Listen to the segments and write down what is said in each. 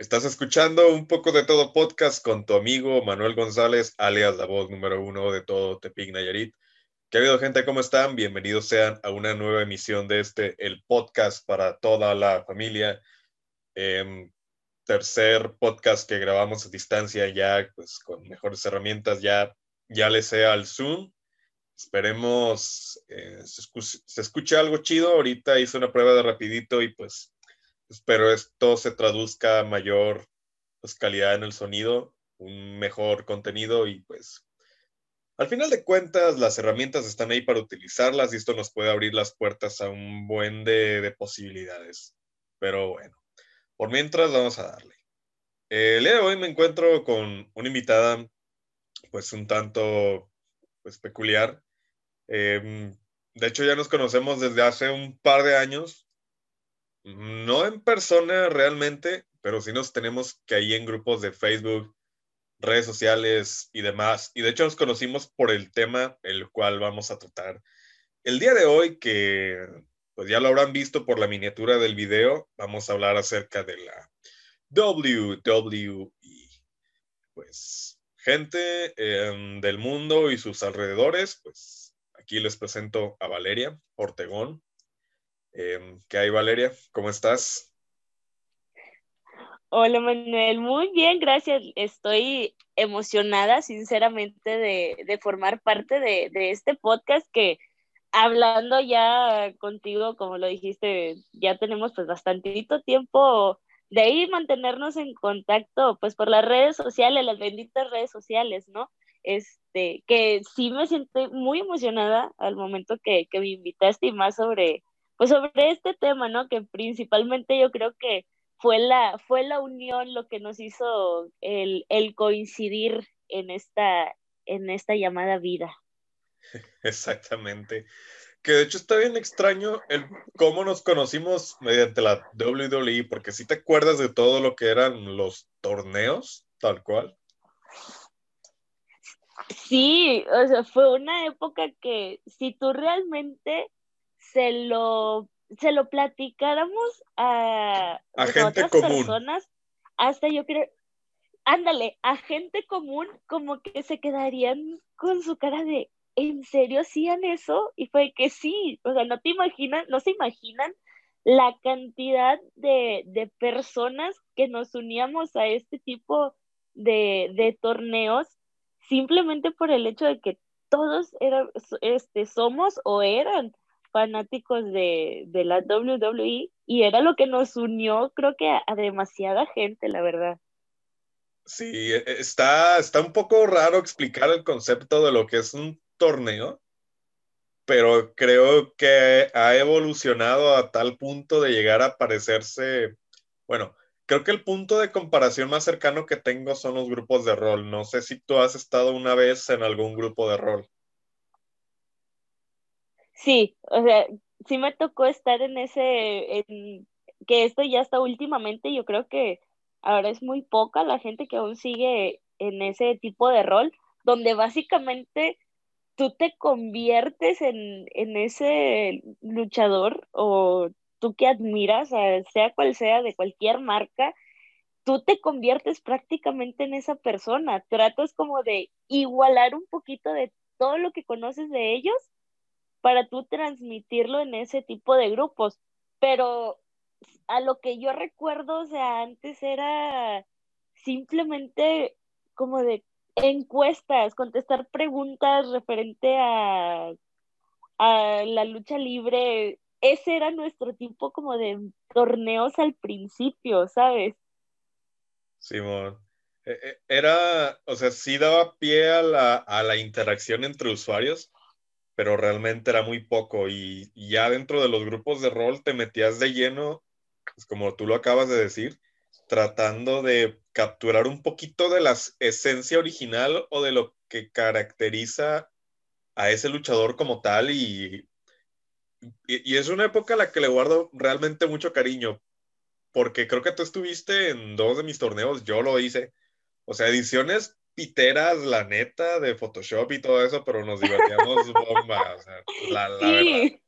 Estás escuchando un poco de todo podcast con tu amigo Manuel González, alias la voz número uno de todo Tepic Nayarit. ¿Qué ha habido, gente? ¿Cómo están? Bienvenidos sean a una nueva emisión de este, el podcast para toda la familia. Em, tercer podcast que grabamos a distancia ya, pues con mejores herramientas, ya, ya le sea al Zoom. Esperemos eh, se, se escuche algo chido. Ahorita hice una prueba de rapidito y pues espero esto se traduzca a mayor pues, calidad en el sonido, un mejor contenido y pues al final de cuentas las herramientas están ahí para utilizarlas y esto nos puede abrir las puertas a un buen de, de posibilidades. Pero bueno, por mientras vamos a darle. El día de hoy me encuentro con una invitada pues un tanto pues, peculiar. Eh, de hecho ya nos conocemos desde hace un par de años, no en persona realmente, pero sí nos tenemos que ahí en grupos de Facebook, redes sociales y demás. Y de hecho nos conocimos por el tema el cual vamos a tratar el día de hoy, que pues ya lo habrán visto por la miniatura del video, vamos a hablar acerca de la WWE. Pues gente em, del mundo y sus alrededores, pues aquí les presento a Valeria Ortegón. Em, ¿Qué hay, Valeria? ¿Cómo estás? Hola, Manuel. Muy bien, gracias. Estoy emocionada, sinceramente, de, formar parte de, este podcast que, hablando ya contigo, como lo dijiste, ya tenemos pues bastantito tiempo de ahí mantenernos en contacto, pues por las redes sociales, las benditas redes sociales, ¿no? Este, que sí me siento muy emocionada al momento que, que me invitaste y más sobre pues sobre este tema, ¿no? Que principalmente yo creo que fue la, fue la unión lo que nos hizo el, coincidir en esta, en esta llamada vida. Exactamente. Que de hecho está bien extraño el cómo nos conocimos mediante la WWE, porque si te acuerdas de todo lo que eran los torneos, tal cual. Sí, o sea, fue una época que si tú realmente se lo, se lo platicáramos a, otras personas, hasta yo creo, ándale, a gente común, como que se quedarían con su cara de, ¿en serio hacían eso? Y fue que sí, o sea, no te imaginan, no se imaginan la cantidad de, de personas que nos uníamos a este tipo de, de torneos simplemente por el hecho de que todos eran, este, somos o eran fanáticos de, la WWE y era lo que nos unió, creo que a, demasiada gente, la verdad. Sí, e, está, está un poco raro explicar el concepto de lo que es un torneo, pero creo que ha evolucionado a tal punto de llegar a parecerse, bueno, creo que el punto de comparación más cercano que tengo son los grupos de rol. No sé si tú has estado una vez en algún grupo de rol. Sí, o sea, sí me tocó estar en ese, que esto ya está últimamente, yo creo que ahora es muy poca la gente que aún sigue en ese tipo de rol, donde básicamente tú te conviertes en, en ese luchador o tú que admiras, sea cual sea, de cualquier marca, tú te conviertes prácticamente en esa persona, tratas como de igualar un poquito de todo lo que conoces de ellos para tú transmitirlo en ese tipo de grupos. Pero a lo que yo recuerdo, o sea, antes era simplemente como de encuestas, contestar preguntas referente a, a la lucha libre. Ese era nuestro tipo como de torneos al principio, ¿sabes? Simón. E, e, era, o sea, sí daba pie a la, a la interacción entre usuarios, pero realmente era muy poco y, ya dentro de los grupos de rol te metías de lleno, pues como tú lo acabas de decir, tratando de capturar un poquito de la esencia original o de lo que caracteriza a ese luchador como tal y, y, y, es una época a la que le guardo realmente mucho cariño, porque creo que tú estuviste en dos de mis torneos, yo lo hice, o sea, ediciones piteras, la neta, de Photoshop y todo eso, pero nos divertíamos bomba, o sea, la, la sí. verdad.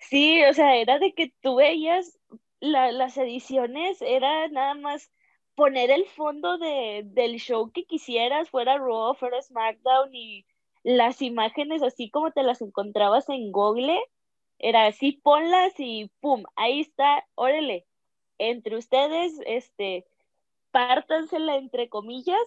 Sí, o sea, era de que tú veías las ediciones era nada más poner el fondo de, del show que quisieras, fuera Raw, fuera SmackDown y las imágenes así como te las encontrabas en Google, era así, ponlas y pum, ahí está, órale, entre ustedes, este, pártansela entre comillas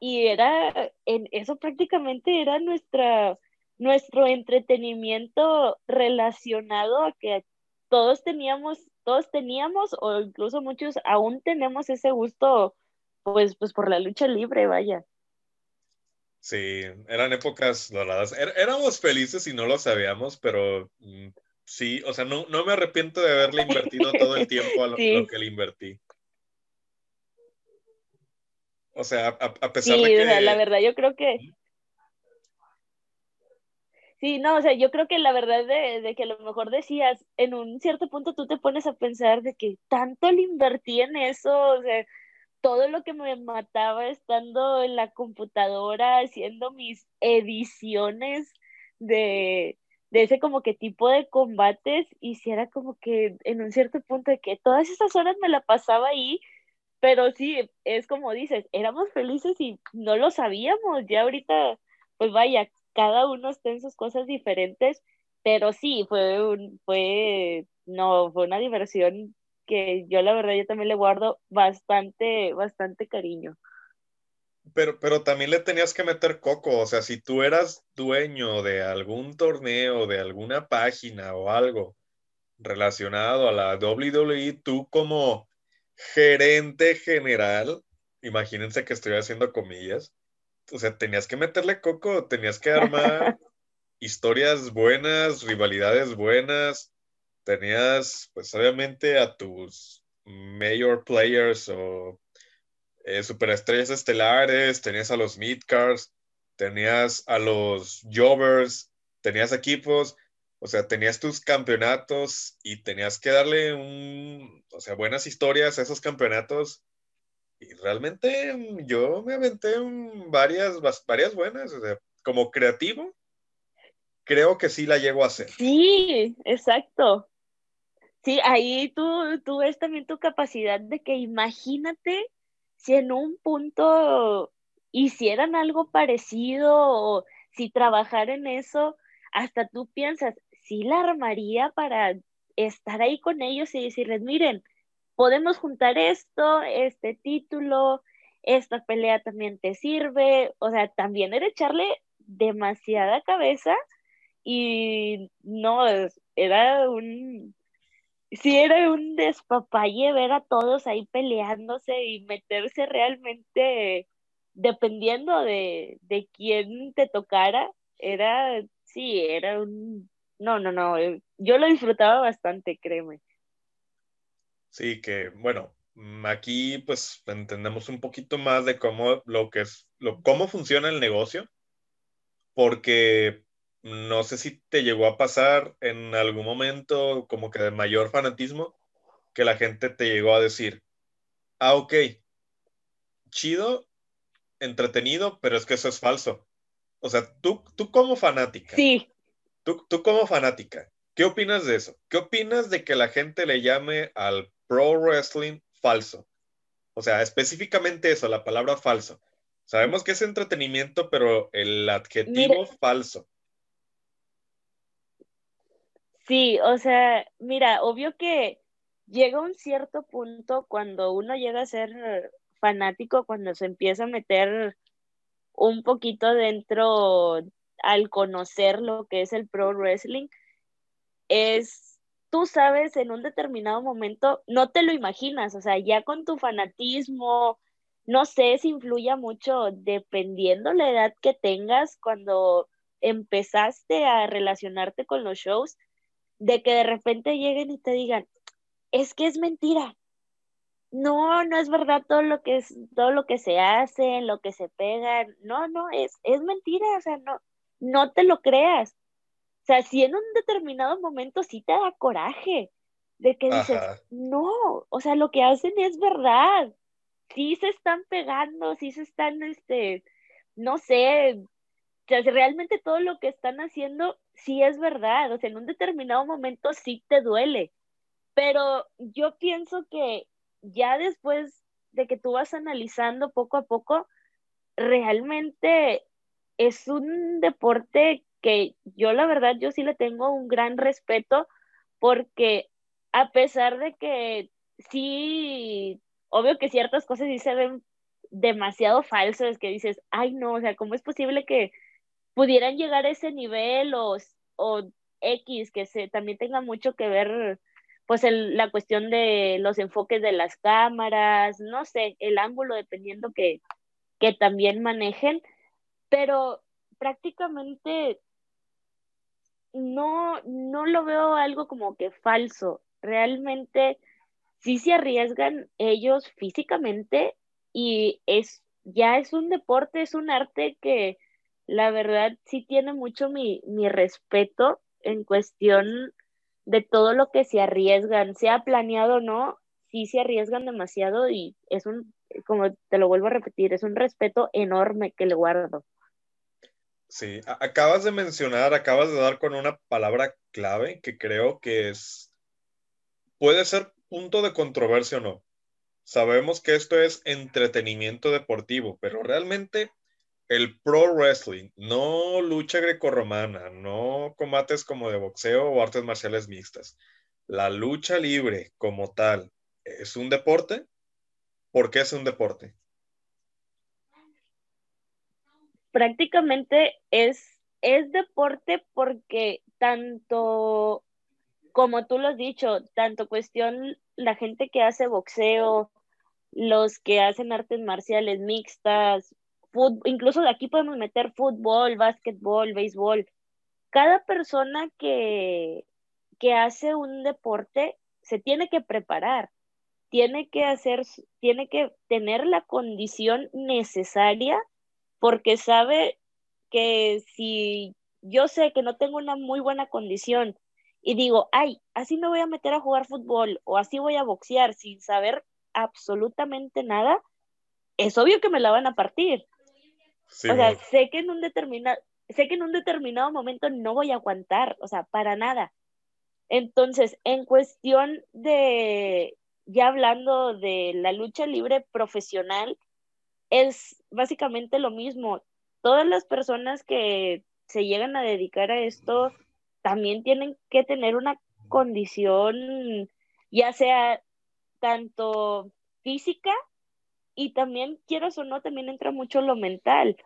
y era, en eso prácticamente era nuestra, nuestro entretenimiento relacionado a que todos teníamos, todos teníamos o incluso muchos aún tenemos ese gusto pues, pues por la lucha libre, vaya. Sí, eran épocas doradas. Er, éramos felices y no lo sabíamos, pero mm, sí, o sea, no, no me arrepiento de haberle invertido todo el tiempo a lo, que le invertí. O sea, a, pesar de que... Sí, la verdad, yo creo que... Sí, no, o sea, yo creo que la verdad de, de, que a lo mejor decías, en un cierto punto tú te pones a pensar de que tanto le invertí en eso, o sea, todo lo que me mataba estando en la computadora haciendo mis ediciones de, de ese como que tipo de combates, y si como que en un cierto punto de que todas esas horas me la pasaba ahí, pero sí, es como dices, éramos felices y no lo sabíamos, ya ahorita, pues vaya, cada uno está en sus cosas diferentes, pero sí, fue un, fue, no, fue una diversión que yo la verdad yo también le guardo bastante, bastante cariño. Pero, pero también le tenías que meter coco, o sea, si tú eras dueño de algún torneo, de alguna página o algo relacionado a la WWE, tú como gerente general, imagínense que estoy haciendo comillas, o sea, tenías que meterle coco, tenías que armar historias buenas, rivalidades buenas, tenías, pues obviamente a tus mayor players o eh, superestrellas estelares, tenías a los midcards, tenías a los jobbers, tenías equipos, o sea, tenías tus campeonatos y tenías que darle un, o sea, buenas historias a esos campeonatos y realmente mm, yo me aventé varias, varias buenas, o sea, como creativo, creo que sí la llego a hacer. Sí, exacto. Sí, ahí tú, tú ves también tu capacidad de que imagínate si en un punto hicieran algo parecido o si trabajar en eso, hasta tú piensas, sí la armaría para estar ahí con ellos y decirles, miren, podemos juntar esto, este título, esta pelea también te sirve, o sea, también era echarle demasiada cabeza y no, era un, sí era un despapalle ver a todos ahí peleándose y meterse realmente, dependiendo de, de quién te tocara, era, sí, era un, no, no, no, yo lo disfrutaba bastante, créeme. Sí, que bueno, mm, aquí pues entendemos un poquito más de cómo lo que es, lo, cómo funciona el negocio, porque no sé si te llegó a pasar en algún momento como que de mayor fanatismo, que la gente te llegó a decir, ah, ok, chido, entretenido, pero es que eso es falso. O sea, tú, tú como fanática. Sí. Tú, tú como fanática, ¿qué opinas de eso? ¿Qué opinas de que la gente le llame al pro wrestling falso. O sea, específicamente eso, la palabra falso. Sabemos que es entretenimiento, pero el adjetivo falso. Sí, o sea, mira, obvio que llega un cierto punto cuando uno llega a ser fanático, cuando se empieza a meter un poquito dentro al conocer lo que es el pro wrestling, es tú sabes en un determinado momento, no te lo imaginas, o sea, ya con tu fanatismo, no sé si influya mucho dependiendo la edad que tengas cuando empezaste a relacionarte con los shows, de que de repente lleguen y te digan, es que es mentira. No, no es verdad todo lo que es, todo lo que se hace, lo que se pega, no, no, es, es mentira, o sea, no, no te lo creas. Sea, si en un determinado momento sí te da coraje de que dices, no, o sea, lo que hacen es verdad. Sí se están pegando, sí se están, este, no sé, o sea, realmente todo lo que están haciendo sí es verdad, o sea, en un determinado momento sí te duele, pero yo pienso que ya después de que tú vas analizando poco a poco, realmente es un deporte que yo la verdad, yo sí le tengo un gran respeto porque a pesar de que sí, obvio que ciertas cosas sí se ven demasiado falsas, que dices, ay no, o sea, ¿cómo es posible que pudieran llegar a ese nivel o, o X, que se, también tenga mucho que ver pues el, la cuestión de los enfoques de las cámaras, no sé, el ángulo dependiendo que, que también manejen, pero prácticamente no, no lo veo algo como que falso. Realmente sí se arriesgan ellos físicamente y es ya es un deporte, es un arte que la verdad sí tiene mucho mi, mi respeto en cuestión de todo lo que se arriesgan, sea planeado o no, sí se arriesgan demasiado y es un, como te lo vuelvo a repetir, es un respeto enorme que le guardo. Sí, acabas de mencionar, acabas de dar con una palabra clave que creo que es, puede ser punto de controversia o no. Sabemos que esto es entretenimiento deportivo, pero realmente el pro wrestling, no lucha grecorromana, no combates como de boxeo o artes marciales mixtas. La lucha libre como tal, ¿es un deporte? ¿Por qué es un deporte? Prácticamente es, es deporte porque tanto, como tú lo has dicho, tanto cuestión la gente que hace boxeo, los que hacen artes marciales mixtas, incluso de aquí podemos meter fútbol, básquetbol, béisbol. Cada persona que, que hace un deporte se tiene que preparar, tiene que hacer, tiene que tener la condición necesaria porque sabe que si yo sé que no tengo una muy buena condición y digo, ay, así me voy a meter a jugar fútbol o así voy a boxear sin saber absolutamente nada, es obvio que me la van a partir. o sea, sé que en un determinado sé que en un determinado momento no voy a aguantar, o sea, para nada. Entonces, en cuestión de, ya hablando de la lucha libre profesional, es básicamente lo mismo. Todas las personas que se llegan a dedicar a esto también tienen que tener una condición, ya sea tanto física y también, quieras o no, también entra mucho lo mental,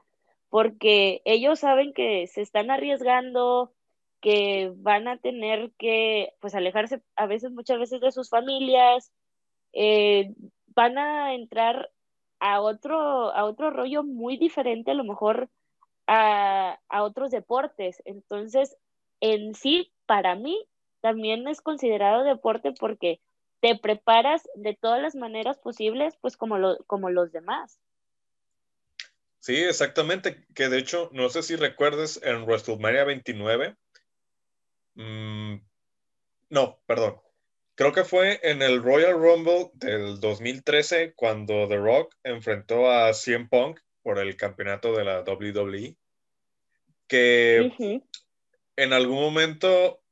porque ellos saben que se están arriesgando, que van a tener que, pues, alejarse a veces, muchas veces de sus familias, eh, van a entrar a otro, a otro rollo muy diferente a lo mejor a, otros deportes. Entonces, en sí, para mí, también es considerado deporte porque te preparas de todas las maneras posibles, pues como, lo, como los demás. Sí, exactamente. Que de hecho, no sé si recuerdes en WrestleMania 29. Mm, no, perdón creo que fue en el Royal Rumble del 2013 cuando The Rock enfrentó a CM Punk por el campeonato de la WWE, que en algún momento,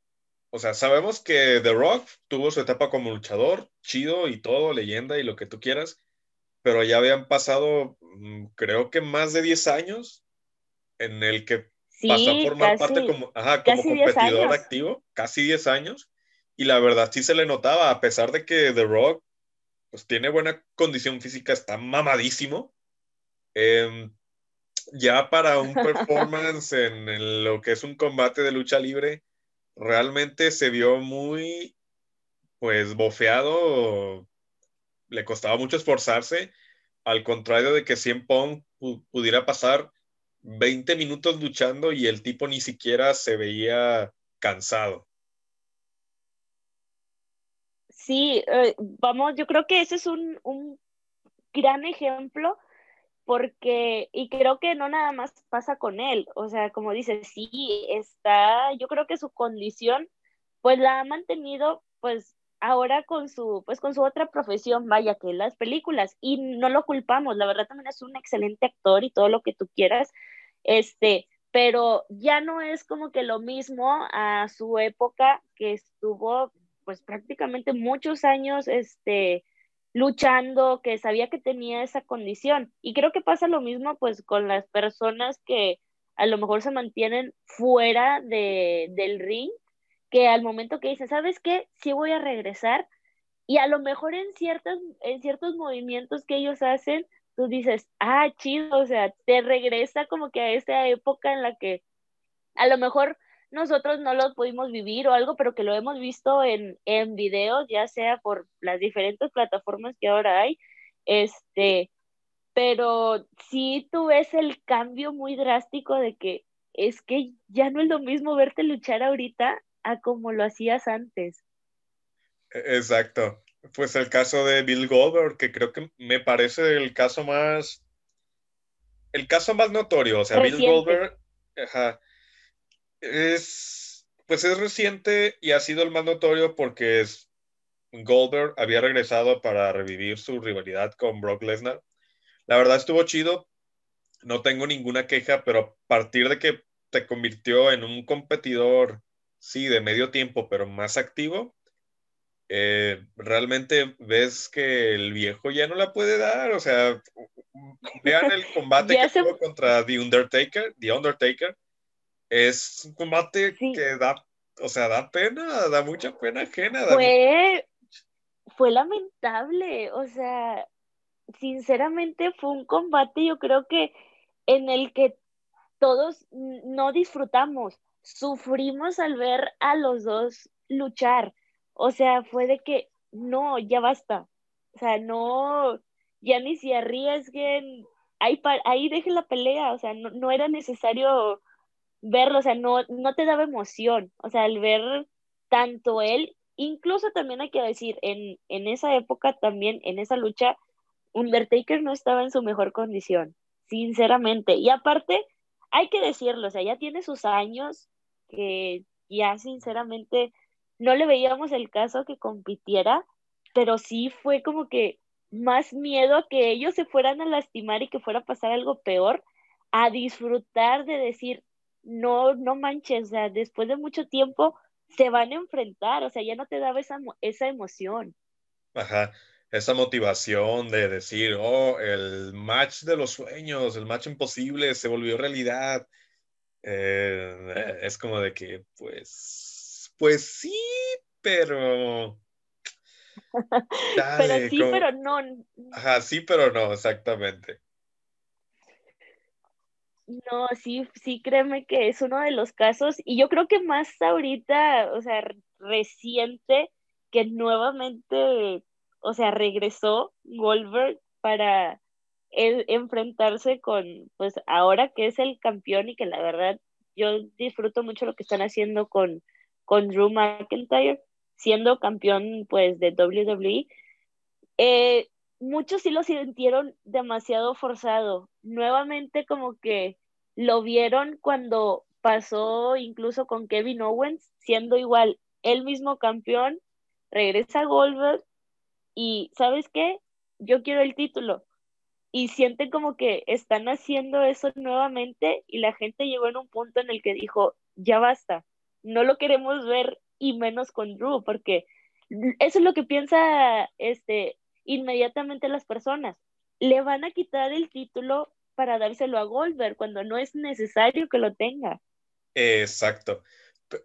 o sea, sabemos que The Rock tuvo su etapa como luchador, chido y todo, leyenda y lo que tú quieras, pero ya habían pasado, mm, creo que más de 10 años en el que pasó a formar parte como, como competidor activo, casi 10 años y la verdad sí se le notaba, a pesar de que The Rock pues tiene buena condición física, está mamadísimo. Em, ya para un performance en, lo que es un combate de lucha libre, realmente se vio muy, pues, bofeado, le costaba mucho esforzarse, al contrario de que Cien Pong pudiera pasar 20 minutos luchando y el tipo ni siquiera se veía cansado. Sí, eh, vamos, yo creo que ese es un, un gran ejemplo porque, y creo que no nada más pasa con él, o sea, como dices, sí, está, yo creo que su condición, pues la ha mantenido, pues ahora con su, pues con su otra profesión, vaya, que las películas, y no lo culpamos, la verdad también es un excelente actor y todo lo que tú quieras, este, pero ya no es como que lo mismo a su época que estuvo pues prácticamente muchos años este, luchando, que sabía que tenía esa condición. Y creo que pasa lo mismo pues con las personas que a lo mejor se mantienen fuera de, del ring, que al momento que dicen, ¿sabes qué? Sí voy a regresar. Y a lo mejor en, ciertas, en ciertos movimientos que ellos hacen, tú dices, ah, chido, o sea, te regresa como que a esa época en la que a lo mejor nosotros no lo pudimos vivir o algo, pero que lo hemos visto en, en videos, ya sea por las diferentes plataformas que ahora hay, este, pero sí tú ves el cambio muy drástico de que es que ya no es lo mismo verte luchar ahorita a como lo hacías antes. E-, exacto. Pues el caso de Bill Goldberg, que creo que me parece el caso más, el caso más notorio, o sea, Bill Goldberg, ajá, es, pues es reciente y ha sido el más notorio porque es, Goldberg había regresado para revivir su rivalidad con Brock Lesnar. La verdad estuvo chido, no tengo ninguna queja, pero a partir de que te convirtió en un competidor, sí, de medio tiempo, pero más activo, eh, realmente ves que el viejo ya no la puede dar. O sea, vean el combate que tuvo contra The Undertaker, The Undertaker, es un combate que da, o sea, da pena, da mucha pena ajena. Fue, fue lamentable, o sea, sinceramente fue un combate, yo creo que en el que todos no disfrutamos, sufrimos al ver a los dos luchar. O sea, fue de que no, ya basta. O sea, no, ya ni se arriesguen, ahí, ahí dejen la pelea, o sea, no, no era necesario verlo, o sea, no, no te daba emoción, o sea, al ver tanto él, incluso también hay que decir, en, en esa época también, en esa lucha, Undertaker no estaba en su mejor condición, sinceramente, y aparte, hay que decirlo, o sea, ya tiene sus años, que ya sinceramente no le veíamos el caso que compitiera, pero sí fue como que más miedo a que ellos se fueran a lastimar y que fuera a pasar algo peor, a disfrutar de decir, no, no manches, o sea, después de mucho tiempo se van a enfrentar, o sea, ya no te daba esa, esa emoción. Ajá, esa motivación de decir, oh, el match de los sueños, el match imposible se volvió realidad. Eh, es como de que, pues, pues sí, pero... pero sí, pero no. Ajá, sí, pero no, exactamente. No, sí, sí, créeme que es uno de los casos, y yo creo que más ahorita, o sea, reciente, que nuevamente, o sea, regresó Goldberg para enfrentarse con, pues ahora que es el campeón y que la verdad yo disfruto mucho lo que están haciendo con, con Drew McIntyre, siendo campeón pues de WWE. Eh, muchos sí lo sintieron demasiado forzado. Nuevamente como que lo vieron cuando pasó incluso con Kevin Owens, siendo igual el mismo campeón, regresa a Goldberg y ¿sabes qué? Yo quiero el título. Y sienten como que están haciendo eso nuevamente y la gente llegó en un punto en el que dijo, ya basta, no lo queremos ver y menos con Drew, porque eso es lo que piensa este, inmediatamente las personas. Le van a quitar el título para dárselo a Goldberg cuando no es necesario que lo tenga. Exacto.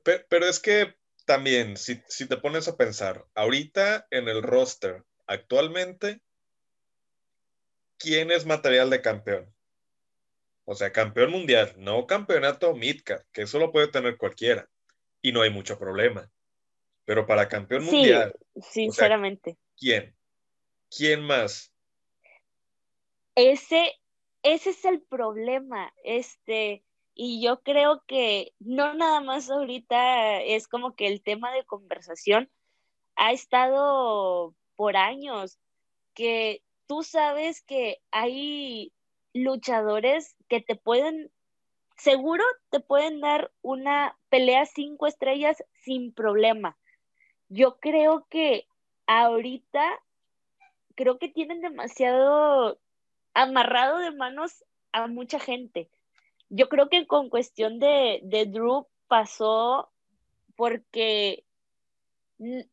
Pero es que también, si, si te pones a pensar, ahorita en el roster, actualmente, ¿quién es material de campeón? O sea, campeón mundial, no campeonato Midcard, que eso lo puede tener cualquiera y no hay mucho problema. Pero para campeón mundial. Sinceramente. ¿Quién? ¿Quién más? Ese, ese es el problema. Este, y yo creo que no nada más ahorita es como que el tema de conversación ha estado por años, que tú sabes que hay luchadores que te pueden, seguro te pueden dar una pelea cinco estrellas sin problema. Yo creo que ahorita creo que tienen demasiado amarrado de manos a mucha gente. Yo creo que con cuestión de, de Drew pasó porque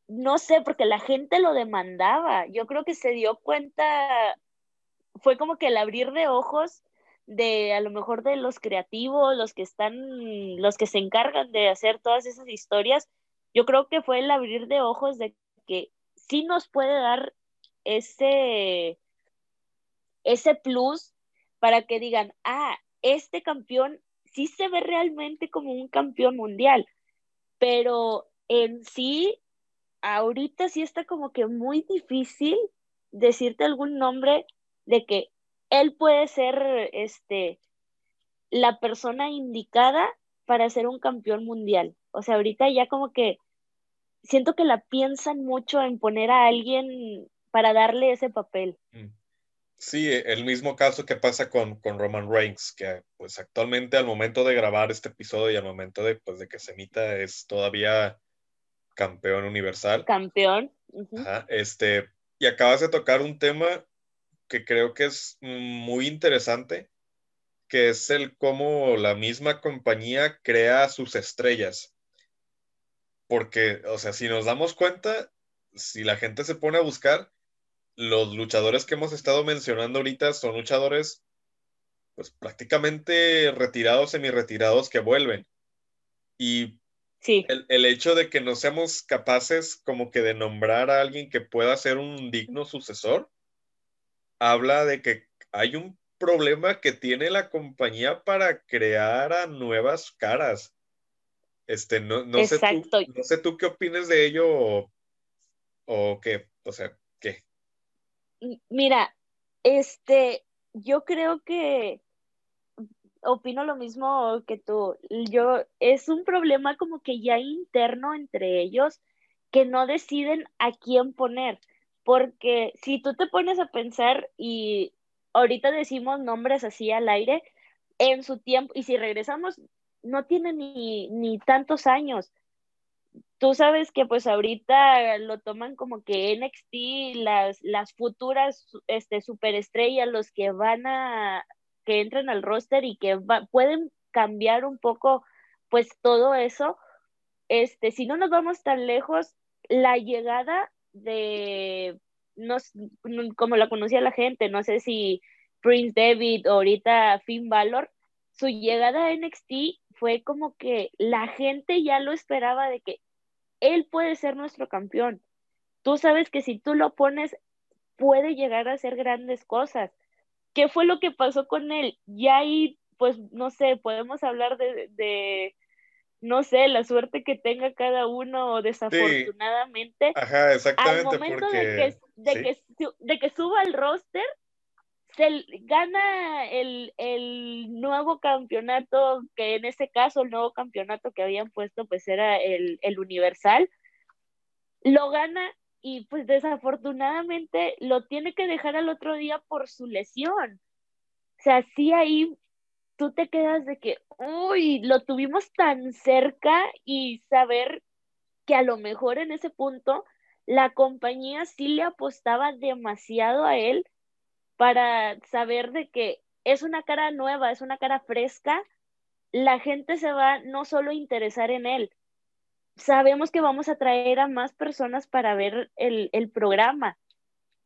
no sé, porque la gente lo demandaba. Yo creo que se dio cuenta, fue como que el abrir de ojos de a lo mejor de los creativos, los que están, los que se encargan de hacer todas esas historias, yo creo que fue el abrir de ojos de que sí nos puede dar ese, ese plus para que digan, ah, este campeón sí se ve realmente como un campeón mundial, pero en sí, ahorita sí está como que muy difícil decirte algún nombre de que él puede ser este la persona indicada para ser un campeón mundial. O sea, ahorita ya como que siento que la piensan mucho en poner a alguien para darle ese papel. Mm. Sí, el mismo caso que pasa con, Roman Reigns, que pues actualmente al momento de grabar este episodio y al momento de, pues, de que se emita es todavía campeón universal. Campeón. este, y acabas de tocar un tema que creo que es muy interesante, que es el cómo la misma compañía crea sus estrellas. Porque, o sea, si nos damos cuenta, si la gente se pone a buscar, los luchadores que hemos estado mencionando ahorita son luchadores pues prácticamente retirados, semi-retirados que vuelven. Y sí. el, el, hecho de que no seamos capaces como que de nombrar a alguien que pueda ser un digno sucesor, habla de que hay un problema que tiene la compañía para crear a nuevas caras. Este, no, no, sé, tú, no sé tú qué opinas de ello o, o qué, o sea, qué. Mira, este, yo creo que opino lo mismo que tú. Yo, es un problema como que ya interno entre ellos que no deciden a quién poner porque si tú te pones a pensar y ahorita decimos nombres así al aire, en su tiempo, y si regresamos, no tiene ni, ni tantos años. Tú sabes que pues ahorita lo toman como que NXT, las, las futuras este, superestrellas, los que van a, que entran al roster y que pueden cambiar un poco pues todo eso. Este, si no nos vamos tan lejos, la llegada de, no, como la conocía la gente, no sé si Prince David o ahorita Finn Balor, su llegada a NXT fue como que la gente ya lo esperaba de que él puede ser nuestro campeón. Tú sabes que si tú lo pones, puede llegar a hacer grandes cosas. ¿Qué fue lo que pasó con él? Ya ahí, pues, no sé, podemos hablar de, de no sé, la suerte que tenga cada uno desafortunadamente. Ajá, exactamente. Al momento de, que, de, que, suba al roster, se gana el, nuevo campeonato, que en ese caso el nuevo campeonato que habían puesto pues era el, el Universal, lo gana y pues desafortunadamente lo tiene que dejar al otro día por su lesión. O sea, sí ahí tú te quedas de que, uy, lo tuvimos tan cerca y saber que a lo mejor en ese punto la compañía sí le apostaba demasiado a él para saber de que es una cara nueva, es una cara fresca, la gente se va no solo a interesar en él, sabemos que vamos a traer a más personas para ver el, el programa,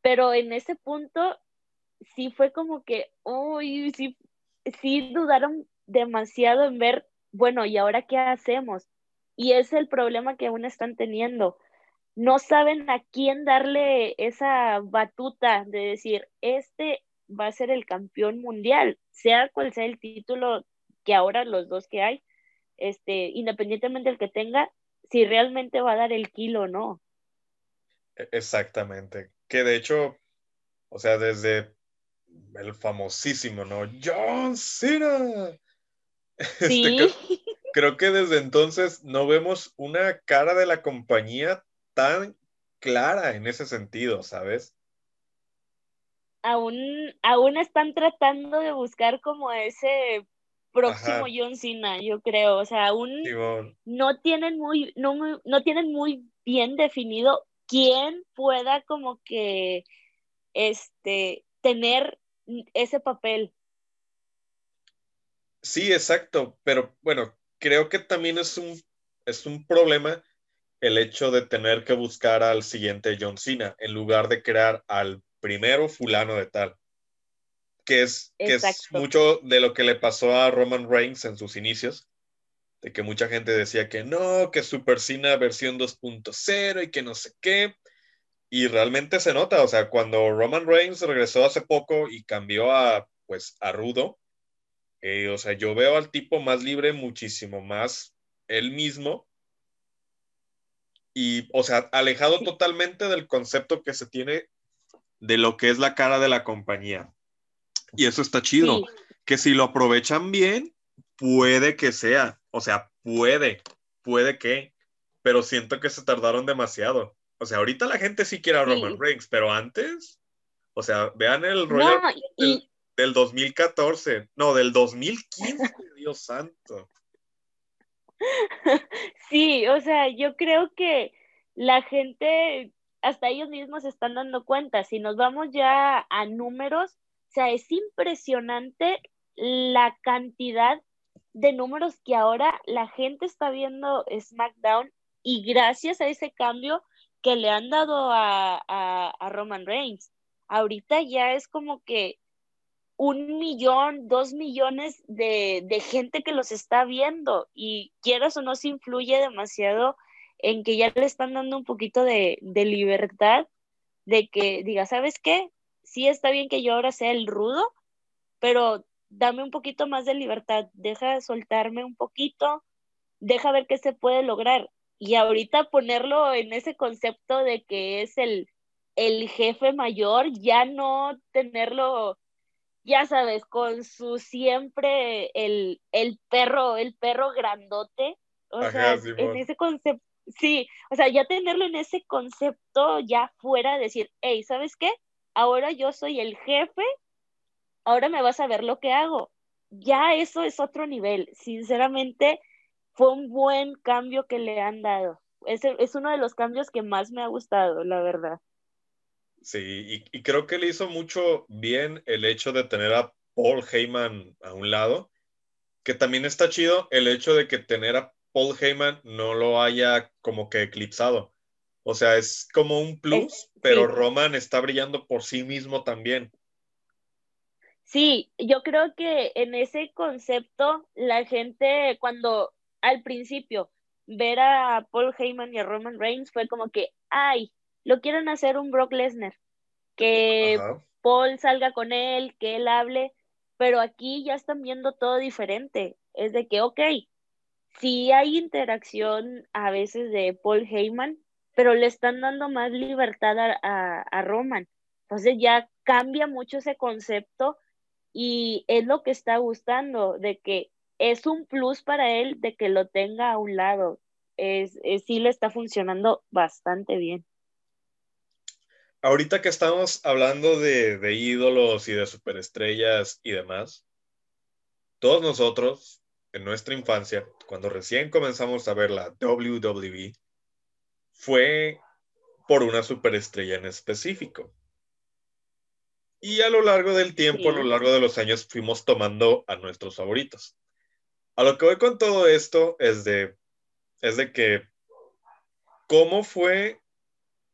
pero en ese punto sí fue como que, uy, sí, sí dudaron demasiado en ver, bueno, ¿y ahora qué hacemos? Y es el problema que aún están teniendo. No saben a quién darle esa batuta de decir, este va a ser el campeón mundial, sea cual sea el título que ahora los dos que hay, este, independientemente del que tenga, si realmente va a dar el kilo o no. E-, exactamente. Que de hecho, o sea, desde el famosísimo, ¿no? John Cena. Este, sí. creo, que desde entonces no vemos una cara de la compañía tan clara en ese sentido, ¿sabes? Aún, aún están tratando de buscar como ese próximo John Cena, yo creo. O sea, aún no tienen muy, no, no tienen muy bien definido quién pueda como que este tener ese papel. Sí, exacto, pero bueno, creo que también es un, es un problema el hecho de tener que buscar al siguiente John Cena en lugar de crear al primero fulano de tal. Que es, que es mucho de lo que le pasó a Roman Reigns en sus inicios, de que mucha gente decía que no, que Super Cena versión 2.0 y que no sé qué. Y realmente se nota, o sea, cuando Roman Reigns regresó hace poco y cambió a, pues, a Rudo, eh, o sea, yo veo al tipo más libre, muchísimo más él mismo. Y, o sea, alejado totalmente del concepto que se tiene de lo que es la cara de la compañía. Y eso está chido. Que si lo aprovechan bien, puede que sea. O sea, puede, puede que. Pero siento que se tardaron demasiado. O sea, ahorita la gente sí quiere a Roman Reigns, pero antes, o sea, vean el Royal del, 2014, no, del 2015, Dios santo. Sí, o sea, yo creo que la gente, hasta ellos mismos se están dando cuenta. Si nos vamos ya a números, o sea, es impresionante la cantidad de números que ahora la gente está viendo SmackDown y gracias a ese cambio que le han dado a, Roman Reigns. Ahorita ya es como que un millón, dos millones de, gente que los está viendo y quieras o no se influye demasiado en que ya le están dando un poquito de, de libertad de que diga, ¿sabes qué? Sí está bien que yo ahora sea el rudo, pero dame un poquito más de libertad, deja soltarme un poquito, deja ver qué se puede lograr. Y ahorita ponerlo en ese concepto de que es el, el jefe mayor, ya no tenerlo, ya sabes, con su siempre el, el perro, el perro grandote. O sea, en ese concepto, sí, o sea, ya tenerlo en ese concepto ya fuera, decir, hey, ¿sabes qué? Ahora yo soy el jefe ahora me vas a ver lo que hago. Ya eso es otro nivel. Sinceramente, fue un buen cambio que le han dado. Es, es uno de los cambios que más me ha gustado, la verdad. Sí, y, creo que le hizo mucho bien el hecho de tener a Paul Heyman a un lado, que también está chido el hecho de que tener a Paul Heyman no lo haya como que eclipsado. O sea, es como un plus, pero Roman está brillando por sí mismo también. Sí, yo creo que en ese concepto la gente cuando al principio ver a Paul Heyman y a Roman Reigns fue como que, ay, lo quieren hacer un Brock Lesnar, que Paul salga con él, que él hable, pero aquí ya están viendo todo diferente. Es de que, ok, sí hay interacción a veces de Paul Heyman, pero le están dando más libertad a, a Roman. Entonces ya cambia mucho ese concepto y es lo que está gustando, de que es un plus para él de que lo tenga a un lado. Es, sí le está funcionando bastante bien. Ahorita que estamos hablando de, de ídolos y de superestrellas y demás, todos nosotros en nuestra infancia, cuando recién comenzamos a ver la WWE, fue por una superestrella en específico. Y a lo largo del tiempo, a lo largo de los años, fuimos tomando a nuestros favoritos. A lo que voy con todo esto es de, es de que, ¿cómo fue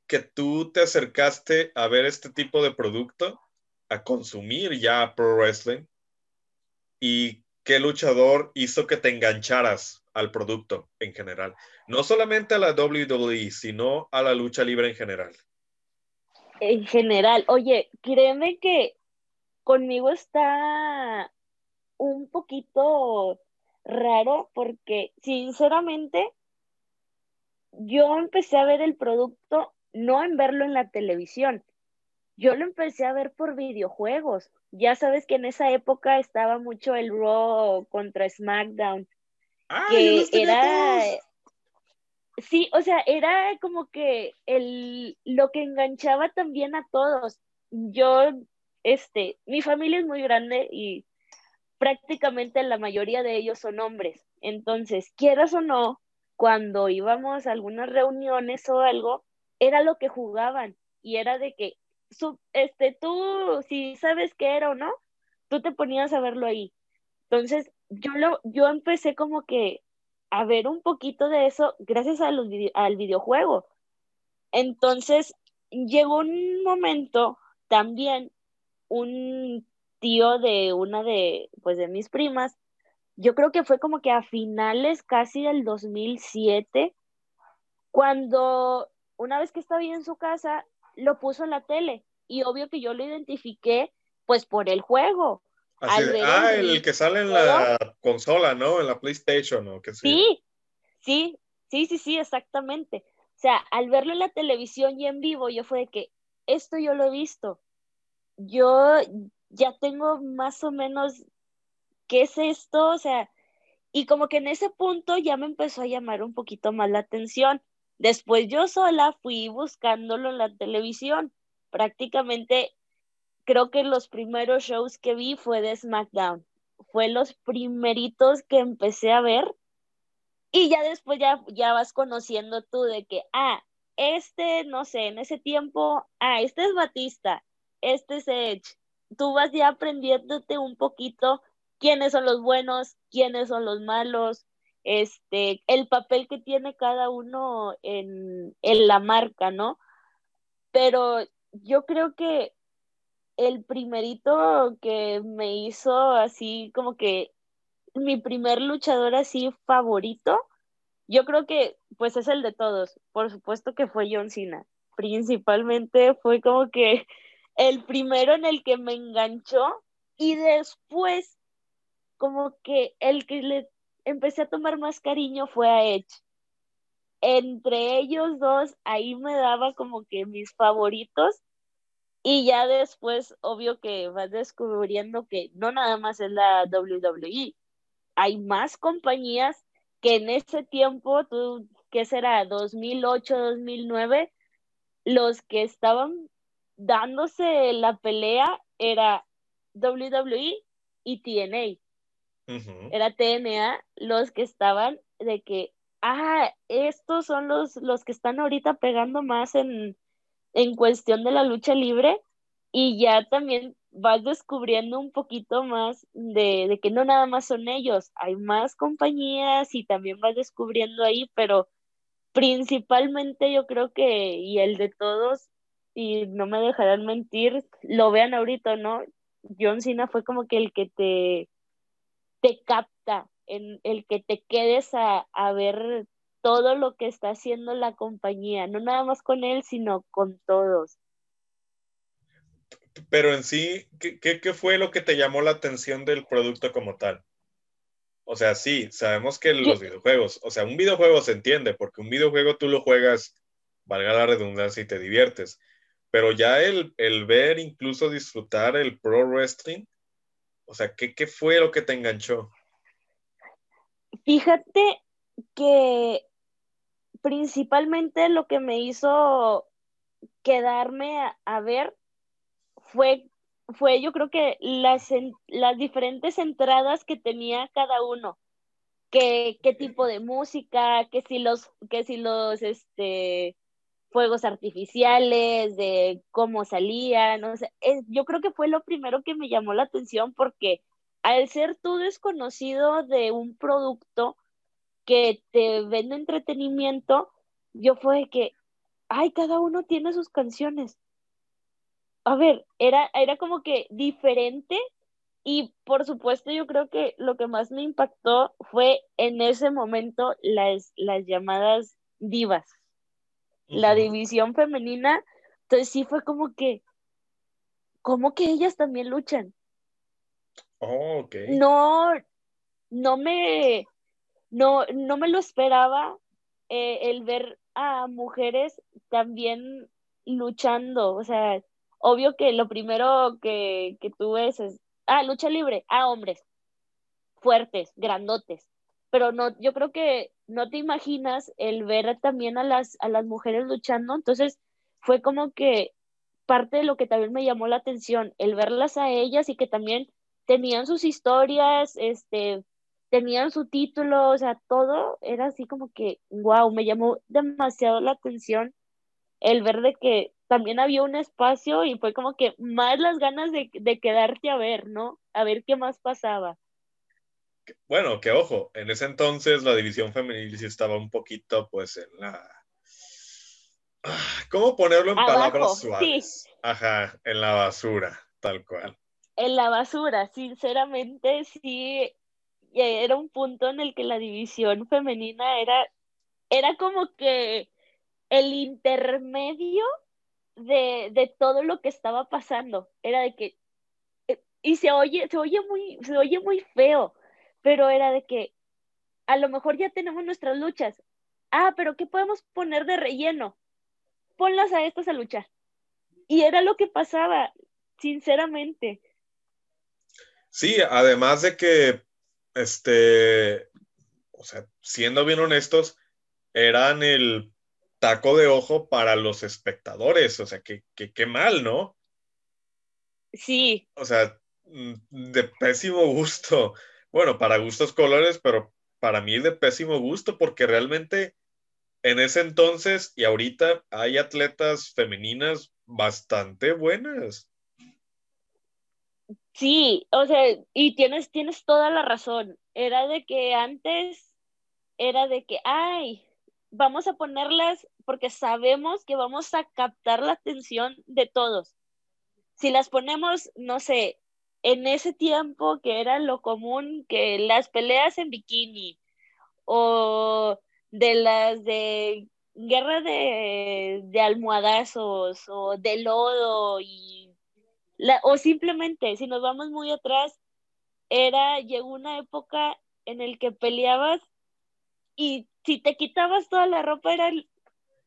que tú te acercaste a ver este tipo de producto, a consumir ya Pro Wrestling? ¿Y qué luchador hizo que te engancharas al producto en general? No solamente a la WWE, sino a la lucha libre en general en general. Oye, créeme que conmigo está un poquito raro porque sinceramente yo empecé a ver el producto no en verlo en la televisión, yo lo empecé a ver por videojuegos. Ya sabes que en esa época estaba mucho el Raw contra SmackDown, ah, que era Sí, o sea, era como que el, lo que enganchaba también a todos. Yo, este, mi familia es muy grande y prácticamente la mayoría de ellos son hombres. Entonces, quieras o no, cuando íbamos a algunas reuniones o algo, era lo que jugaban y era de que, su, este, tú, si sabes qué era o no, tú te ponías a verlo ahí. Entonces, yo, lo, yo empecé como que a ver un poquito de eso gracias a los al videojuego. Entonces, llegó un momento también, un tío de una de, pues, de mis primas, yo creo que fue como que a finales casi del 2007, cuando una vez que estaba en su casa, lo puso en la tele y obvio que yo lo identifiqué pues por el juego. ah, el, que sale en la consola, ¿no? En la PlayStation, ¿no? sí, sí, sí, sí, sí, exactamente. O sea, al verlo en la televisión y en vivo, yo fue de que esto yo lo he visto. Yo ya tengo más o menos qué es esto, o sea, y como que en ese punto ya me empezó a llamar un poquito más la atención. Después yo sola fui buscándolo en la televisión. Prácticamente creo que los primeros shows que vi fue de SmackDown. Fue los primeritos que empecé a ver. Y ya después ya, ya vas conociendo tú de que, ah, este, no sé, en ese tiempo, ah, este es Batista, este es Edge. Tú vas ya aprendiéndote un poquito quiénes son los buenos, quiénes son los malos, este, el papel que tiene cada uno en, en la marca, ¿no? Pero yo creo que el primerito que me hizo así como que mi primer luchador así favorito, yo creo que pues es el de todos. Por supuesto que fue John Cena. Principalmente fue como que el primero en el que me enganchó y después como que el que le empecé a tomar más cariño fue a Edge. Entre ellos dos, ahí me daba como que mis favoritos. Y ya después, obvio que vas descubriendo que no nada más es la WWE. Hay más compañías que en ese tiempo, tú, ¿qué será? 2008, 2009, los que estaban dándose la pelea era WWE y TNA. Era TNA los que estaban de que, ah, estos son los, los que están ahorita pegando más en, en cuestión de la lucha libre y ya también vas descubriendo un poquito más de, de, que no nada más son ellos, hay más compañías y también vas descubriendo ahí, pero principalmente yo creo que, y el de todos, y no me dejarán mentir, lo vean ahorita, ¿no? John Cena fue como que el que te te capta, en el que te quedes a, ver todo lo que está haciendo la compañía, no nada más con él, sino con todos. Pero en sí, ¿qué, fue lo que te llamó la atención del producto como tal? O sea, sí, sabemos que los videojuegos, o sea, un videojuego se entiende, porque un videojuego tú lo juegas, valga la redundancia, y te diviertes. Pero ya el, el ver, incluso disfrutar el pro wrestling, o sea, ¿qué, fue lo que te enganchó? Fíjate que principalmente lo que me hizo quedarme a, ver fue, fue yo creo que las, las diferentes entradas que tenía cada uno. qué tipo de música, que si los, que si los, este, fuegos artificiales, de cómo salían, no sé, yo creo que fue lo primero que me llamó la atención porque al ser tú desconocido de un producto que te vende entretenimiento, yo fue que, ay, cada uno tiene sus canciones. A ver, era, era como que diferente y por supuesto yo creo que lo que más me impactó fue en ese momento las, las llamadas divas la división femenina, entonces sí fue como que, como que ellas también luchan. Oh, No, no me, no, no me lo esperaba eh, el ver a mujeres también luchando, o sea, obvio que lo primero que, que tú ves es, ah, lucha libre, ah, hombres, fuertes, grandotes, pero no, yo creo que no te imaginas el ver también a las, a las mujeres luchando, entonces fue como que parte de lo que también me llamó la atención, el verlas a ellas y que también tenían sus historias, este, tenían su título, o sea, todo era así como que, wow, me llamó demasiado la atención el ver de que también había un espacio y fue como que más las ganas de, de quedarte a ver, ¿no? A ver qué más pasaba. Bueno, que ojo, en ese entonces la división femenil sí estaba un poquito, pues, en la. Ah, ¿Cómo ponerlo en palabras suaves? Ajá, en la basura, tal cual. En la basura, sinceramente, sí. Era un punto en el que la división femenina era, era como que el intermedio de, de todo lo que estaba pasando. Era de que eh, y se oye, se oye muy, se oye muy feo, pero era de que a lo mejor ya tenemos nuestras luchas. Ah, pero ¿qué podemos poner de relleno? Ponlas a estas a luchar. Y era lo que pasaba, sinceramente. Sí, además de que, este, o sea, siendo bien honestos, eran el taco de ojo para los espectadores, o sea, que, qué mal, ¿no? Sí. O sea, mm, de pésimo gusto bueno, para gustos colores, pero para mí de pésimo gusto porque realmente en ese entonces y ahorita hay atletas femeninas bastante buenas. Sí, o sea, y tienes, tienes toda la razón. Era de que antes era de que, ay, vamos a ponerlas porque sabemos que vamos a captar la atención de todos. Si las ponemos, no sé, en ese tiempo que era lo común que las peleas en bikini o de las de guerra de, almohadazos o de lodo y o simplemente si nos vamos muy atrás era llegó una época en el que peleabas y si te quitabas toda la ropa era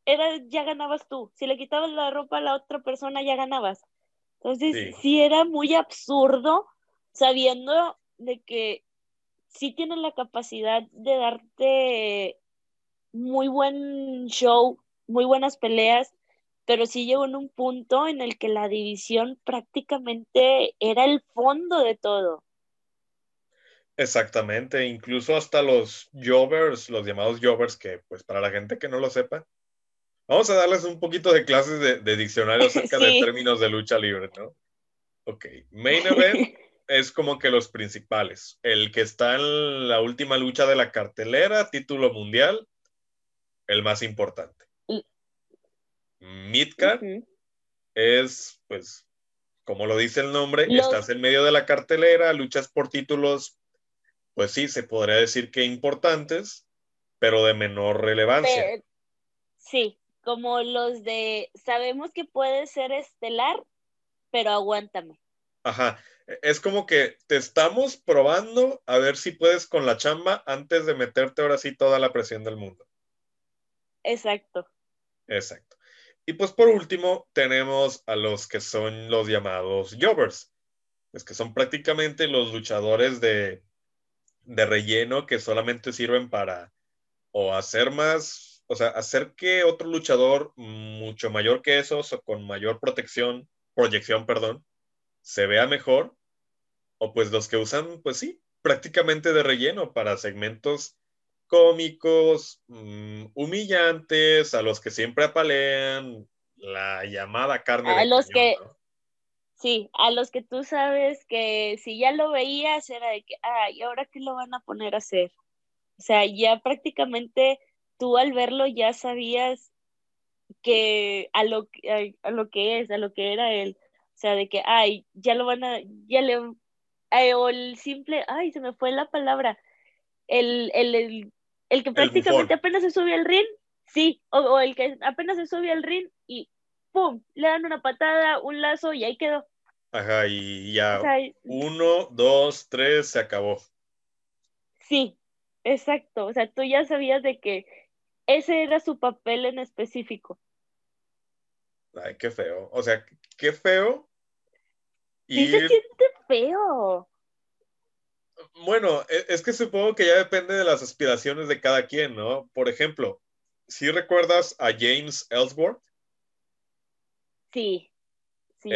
era ya ganabas tú. Si le quitabas la ropa a la otra persona ya ganabas entonces, sí. era muy absurdo sabiendo de que sí tienen la capacidad de darte muy buen show, muy buenas peleas, pero sí llegó en un punto en el que la división prácticamente era el fondo de todo. Exactamente, incluso hasta los jovers, los llamados jovers, que pues para la gente que no lo sepa, Vamos a darles un poquito de clases de, diccionario acerca de términos de lucha libre, ¿no? Ok, main event es como que los principales. El que está en la última lucha de la cartelera, título mundial, el más importante. Midcard es, pues, como lo dice el nombre, estás en medio de la cartelera, luchas por títulos, pues sí, se podría decir que importantes, pero de menor relevancia. sí, como los de sabemos que puede ser estelar, pero aguántame. Ajá, es como que te estamos probando a ver si puedes con la chamba antes de meterte ahora sí toda la presión del mundo. Exacto. Exacto. Y pues por último tenemos a los que son los llamados jobbers, pues que son prácticamente los luchadores de, de relleno que solamente sirven para o hacer más o sea, hacer que otro luchador mucho mayor que esos o con mayor protección, proyección, perdón, se vea mejor, o pues los que usan, pues sí, prácticamente de relleno para segmentos cómicos, mm, humillantes, a los que siempre apalean, la llamada carne. A los que, sí, a los que tú sabes que si ya lo veías era de que, ay, ¿ahora qué lo van a poner a hacer? O sea, ya prácticamente tú al verlo ya sabías que a lo, a, lo que es, a lo que era él. O sea, de que, ay, ya lo van a, ya le, o el simple, ay, se me fue la palabra, el, el, el, que prácticamente apenas se sube al ring, sí, o, el que apenas se sube al ring y ¡pum! Le dan una patada, un lazo y ahí quedó. Ajá, y ya, uno, dos, tres, se acabó. Sí, exacto, o sea, tú ya sabías de que ese era su papel en específico. Ay, qué feo. O sea, qué feo. Y se siente feo. Bueno, e, es que supongo que ya depende de las aspiraciones de cada quien, ¿no? Por ejemplo, si recuerdas a James Ellsworth? Sí, sí,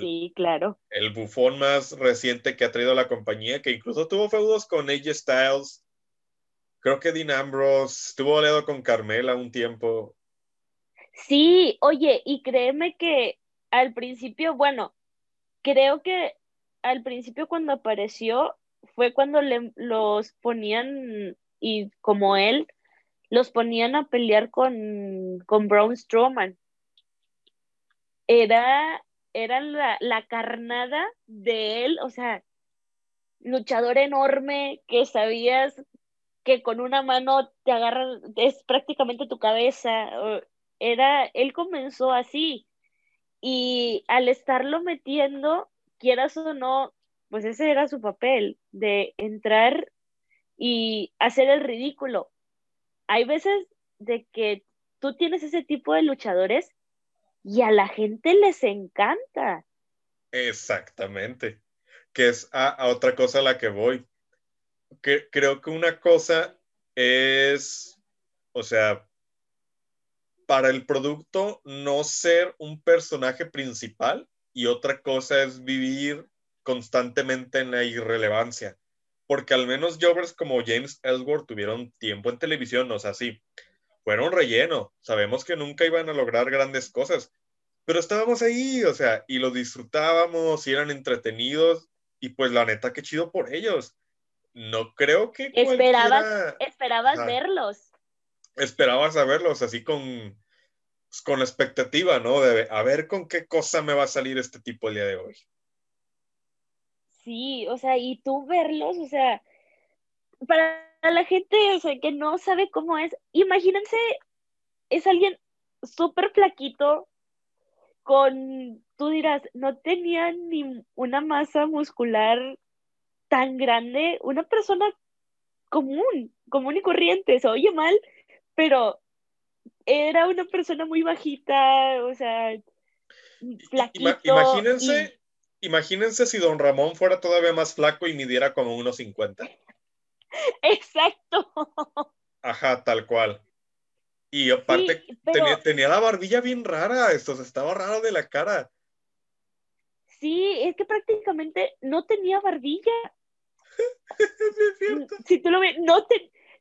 sí, claro. El bufón más reciente que ha traído la compañía, que incluso tuvo feudos con AJ Styles, Creo que Dean Ambrose estuvo aliado con Carmela un tiempo. Sí, oye, y créeme que al principio, bueno, creo que al principio cuando apareció fue cuando le, los ponían, y como él, los ponían a pelear con, con Braun Strowman. Era, era la, la carnada de él, o sea, luchador enorme que sabías que con una mano te agarra, es prácticamente tu cabeza. Era, él comenzó así. Y al estarlo metiendo, quieras o no, pues ese era su papel, de entrar y hacer el ridículo. Hay veces de que tú tienes ese tipo de luchadores y a la gente les encanta. Exactamente. Que es a, otra cosa a la que voy. Que, creo que una cosa es, o sea, para el producto no ser un personaje principal y otra cosa es vivir constantemente en la irrelevancia. Porque al menos Jovers como James Ellsworth tuvieron tiempo en televisión, o sea, sí, fueron relleno. Sabemos que nunca iban a lograr grandes cosas, pero estábamos ahí, o sea, y lo disfrutábamos y eran entretenidos y pues la neta, qué chido por ellos. No creo que... Esperabas, esperabas verlos. Esperabas a verlos así con, con expectativa, ¿no? De a ver con qué cosa me va a salir este tipo el día de hoy. Sí, o sea, y tú verlos, o sea, para la gente, o sea, que no sabe cómo es, imagínense, es alguien súper flaquito, con, tú dirás, no tenía ni una masa muscular tan grande, una persona común, común y corriente, se oye mal, pero era una persona muy bajita, o sea, flaquito. imagínense, imagínense si don Ramón fuera todavía más flaco y midiera como unos 50. Exacto. Ajá, tal cual. Y aparte tenía, la barbilla bien rara, esto se estaba raro de la cara. Sí, es que prácticamente no tenía barbilla. si tú lo ves, no,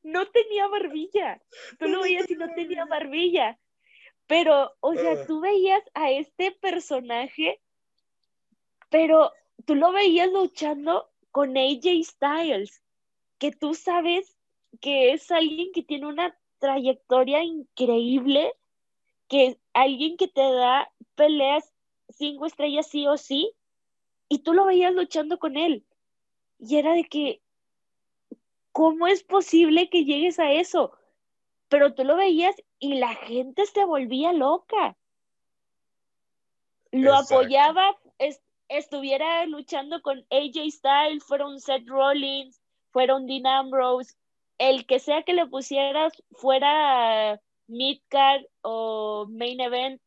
no tenía barbilla. Tú lo veías y no tenía barbilla. Pero, o sea, ah. tú veías a este personaje pero tú lo veías luchando con AJ Styles, que tú sabes que es alguien que tiene una trayectoria increíble, que es alguien que te da peleas cinco estrellas sí o sí, y tú lo veías luchando con él. Y era de que, ¿cómo es posible que llegues a eso? Pero tú lo veías y la gente se volvía loca. Lo apoyaba, estuviera luchando con AJ Styles, fueron Seth Rollins, fueron Dean Ambrose, el que sea que le pusieras fuera midcard o main event,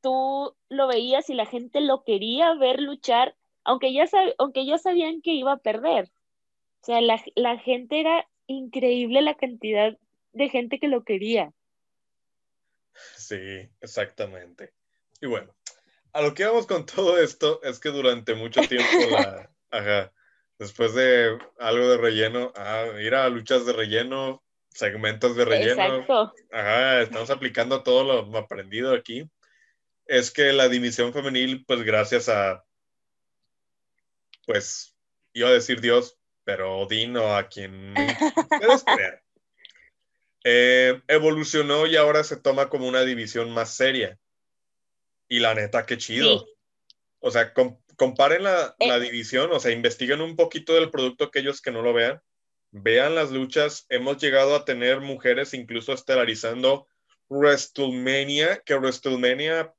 tú lo veías y la gente lo quería ver luchar, aunque ya, aunque ya sabían que iba a perder. O sea, la, la gente era increíble la cantidad de gente que lo quería. Sí, exactamente. Y bueno, a lo que vamos con todo esto es que durante mucho tiempo ajá, después de algo de relleno, ah, ir a luchas de relleno, segmentos de relleno, Exacto. ajá, estamos aplicando todo lo aprendido aquí. Es que la división femenil, pues gracias a, pues, iba a decir Dios, pero Odín o a quien puedes creer, eh, evolucionó y ahora se toma como una división más seria y la neta, qué chido. O sea, comparen la, la, eh. división, o sea, investiguen un poquito del producto aquellos que no lo vean. Vean las luchas. Hemos llegado a tener mujeres incluso estelarizando WrestleMania, que WrestleMania,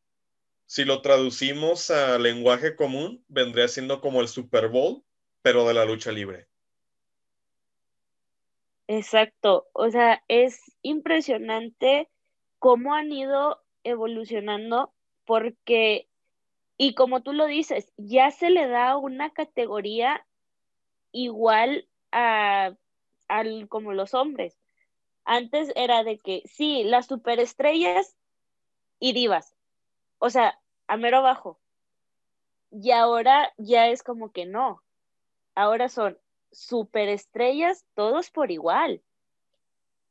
si lo traducimos a lenguaje común, vendría siendo como el Super Bowl, pero de la lucha libre. Exacto. O sea, es impresionante cómo han ido evolucionando porque, y como tú lo dices, ya se le da una categoría igual a, al, como los hombres. Antes era de que, sí, las superestrellas y divas, o sea, a mero abajo. Y ahora ya es como que no. Ahora son superestrellas todos por igual.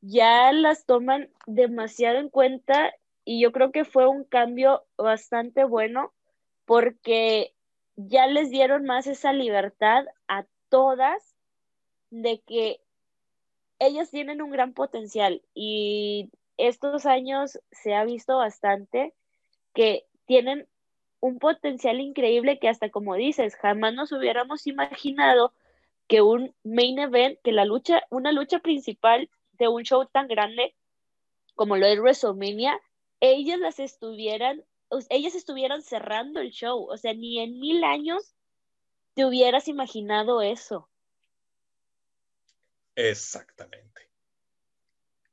Ya las toman demasiado en cuenta y yo creo que fue un cambio bastante bueno porque ya les dieron más esa libertad a todas de que ellas tienen un gran potencial y estos años se ha visto bastante que tienen un potencial increíble que hasta como dices, jamás nos hubiéramos imaginado que un main event, que la lucha, una lucha principal de un show tan grande como lo es WrestleMania, ellas las estuvieran, ellas estuvieran cerrando el show, o sea, ni en mil años te hubieras imaginado eso. Exactamente.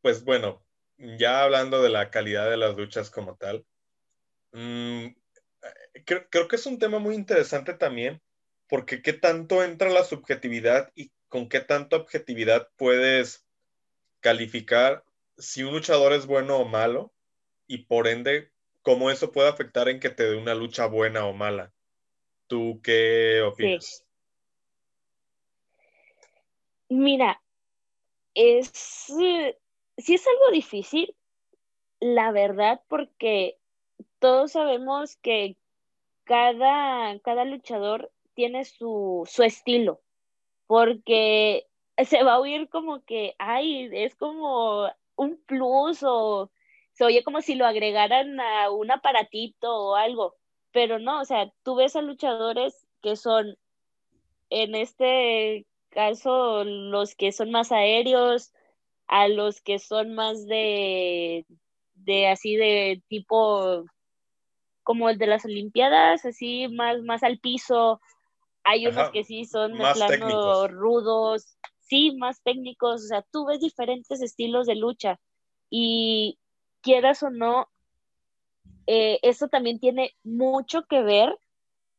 Pues bueno, ya hablando de la calidad de las luchas como tal, mmm, creo, que es un tema muy interesante también, porque qué tanto entra la subjetividad y con qué tanta objetividad puedes calificar si un luchador es bueno o malo y por ende cómo eso puede afectar en que te dé una lucha buena o mala. ¿Tú qué opinas? Mira, es sí es algo difícil, la verdad, porque todos sabemos que cada, cada luchador tiene su, su estilo, porque se va a oír como que, ay, es como un plus o se oye como si lo agregaran a un aparatito o algo, pero no, o sea, tú ves a luchadores que son, en este caso, los que son más aéreos, a los que son más de, de así de tipo como el de las Olimpiadas, así más, más al piso. Hay unos que sí son de plano rudos, sí, más técnicos. O sea, tú ves diferentes estilos de lucha y quieras o no, eh, eso también tiene mucho que ver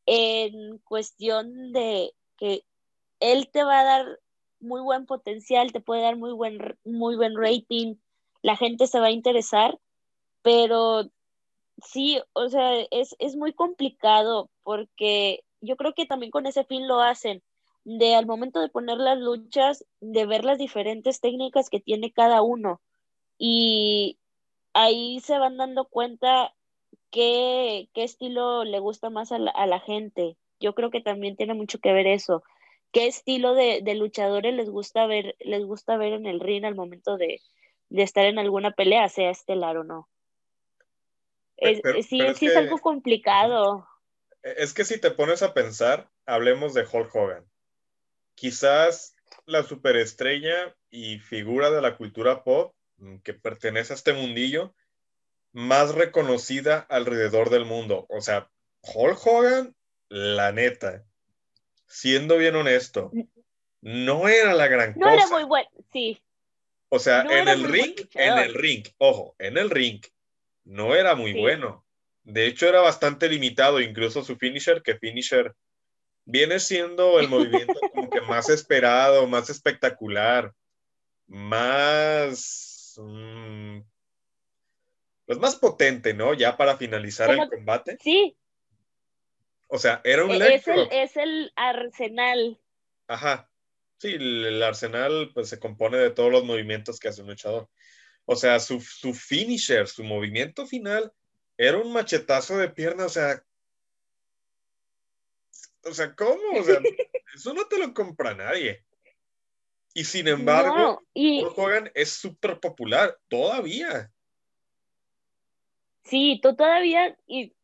en cuestión de que él te va a dar muy buen potencial, te puede dar muy buen, muy buen rating, la gente se va a interesar, pero Sí, o sea, es, es muy complicado porque yo creo que también con ese fin lo hacen, de al momento de poner las luchas, de ver las diferentes técnicas que tiene cada uno. Y ahí se van dando cuenta qué, qué estilo le gusta más a la, a la, gente. Yo creo que también tiene mucho que ver eso. ¿Qué estilo de, de luchadores les gusta ver, les gusta ver en el ring al momento de, de estar en alguna pelea, sea estelar o no? Sí, sí es, algo complicado. Es que si te pones a pensar, hablemos de Hulk Hogan. Quizás la superestrella y figura de la cultura pop mm, que pertenece a este mundillo más reconocida alrededor del mundo. O sea, Hulk Hogan, la neta, siendo bien honesto, no era la gran cosa. No era muy bueno, sí. O sea, en el ring, en el ring, ojo, en el ring, no era muy bueno. De hecho, era bastante limitado, incluso su finisher, que finisher viene siendo el movimiento como que más esperado, más espectacular, más... Mm, pues más potente, ¿no? Ya para finalizar el combate. Sí. O sea, era un e-, es el, es el arsenal. Ajá. Sí, el, arsenal pues se compone de todos los movimientos que hace un luchador. O sea, su, finisher, su movimiento final, era un machetazo de pierna, o sea. O sea, ¿cómo? O sea, eso no te lo compra nadie. Y sin embargo, y... Hogan es súper popular todavía. Sí, tú todavía, y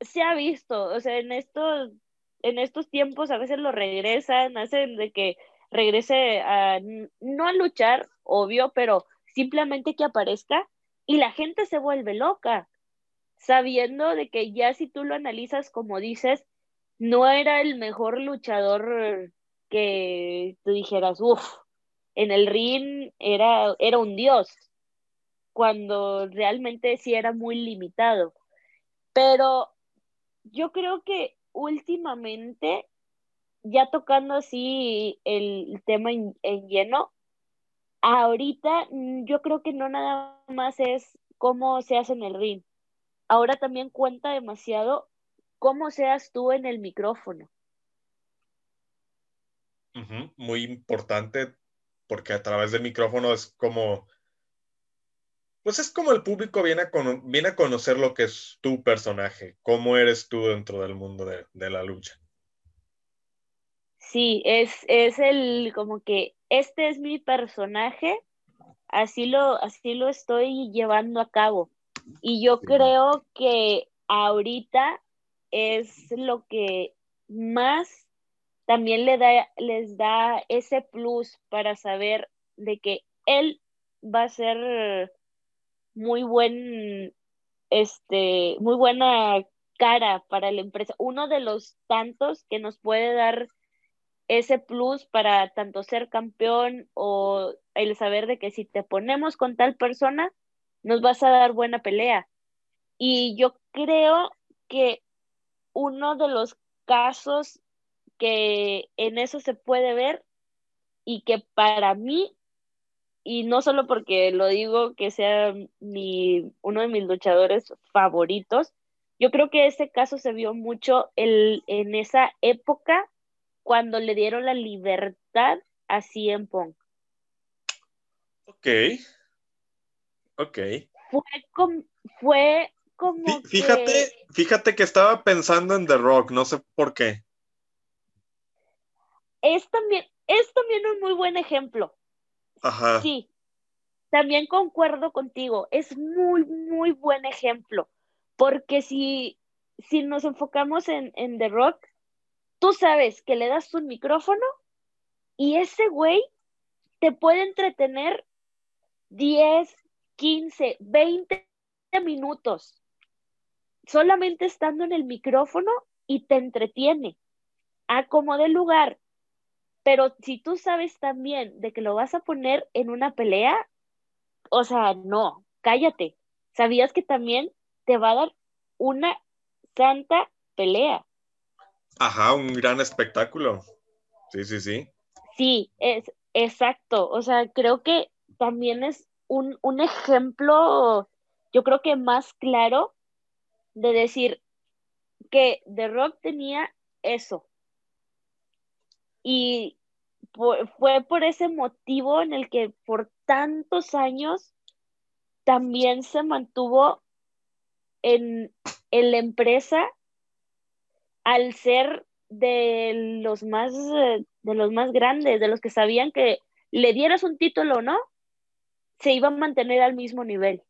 se ha visto, o sea, en estos, en estos tiempos a veces lo regresan, hacen de que regrese a, no a luchar, obvio, pero simplemente que aparezca y la gente se vuelve loca, sabiendo de que ya si tú lo analizas como dices, no era el mejor luchador que tú dijeras, uff, en el ring era, era un dios, cuando realmente sí era muy limitado. Pero yo creo que últimamente, ya tocando así el tema en lleno, ahorita mm, yo creo que no nada más es cómo se hace en el ring. Ahora también cuenta demasiado cómo seas tú en el micrófono. Muy importante porque a través del micrófono es como, pues es como el público viene a, viene a conocer lo que es tu personaje, cómo eres tú dentro del mundo de, de la lucha. Sí, es, es el como que este es mi personaje, así lo, así lo estoy llevando a cabo. Y yo creo que ahorita es lo que más también le da, les da ese plus para saber de que él va a ser muy buen, este, muy buena cara para la empresa. Uno de los tantos que nos puede dar ese plus para tanto ser campeón o el saber de que si te ponemos con tal persona, nos vas a dar buena pelea. Y yo creo que uno de los casos que en eso se puede ver y que para mí, y no solo porque lo digo que sea mi, uno de mis luchadores favoritos, yo creo que ese caso se vio mucho el, en esa época cuando le dieron la libertad a CM Punk. Ok. Ok. Fue, como, fue como fíjate, fíjate que estaba pensando en The Rock, no sé por qué. Es también, es también un muy buen ejemplo. Ajá. Sí, también concuerdo contigo, es muy, muy buen ejemplo, porque si, si nos enfocamos en, en The Rock, tú sabes que le das un micrófono y ese güey te puede entretener 10, 15, 20 minutos solamente estando en el micrófono y te entretiene. Acomode el lugar. Pero si tú sabes también de que lo vas a poner en una pelea, o sea, no, cállate. ¿Sabías que también te va a dar una santa pelea? Ajá, un gran espectáculo. Sí, sí, sí. Sí, es exacto. O sea, creo que también es un, un ejemplo, yo creo que más claro de decir que The Rock tenía eso. Y fue por ese motivo en el que por tantos años también se mantuvo en, en la empresa al ser de los más de los más grandes, de los que sabían que le dieras un título o no, se iba a mantener al mismo nivel.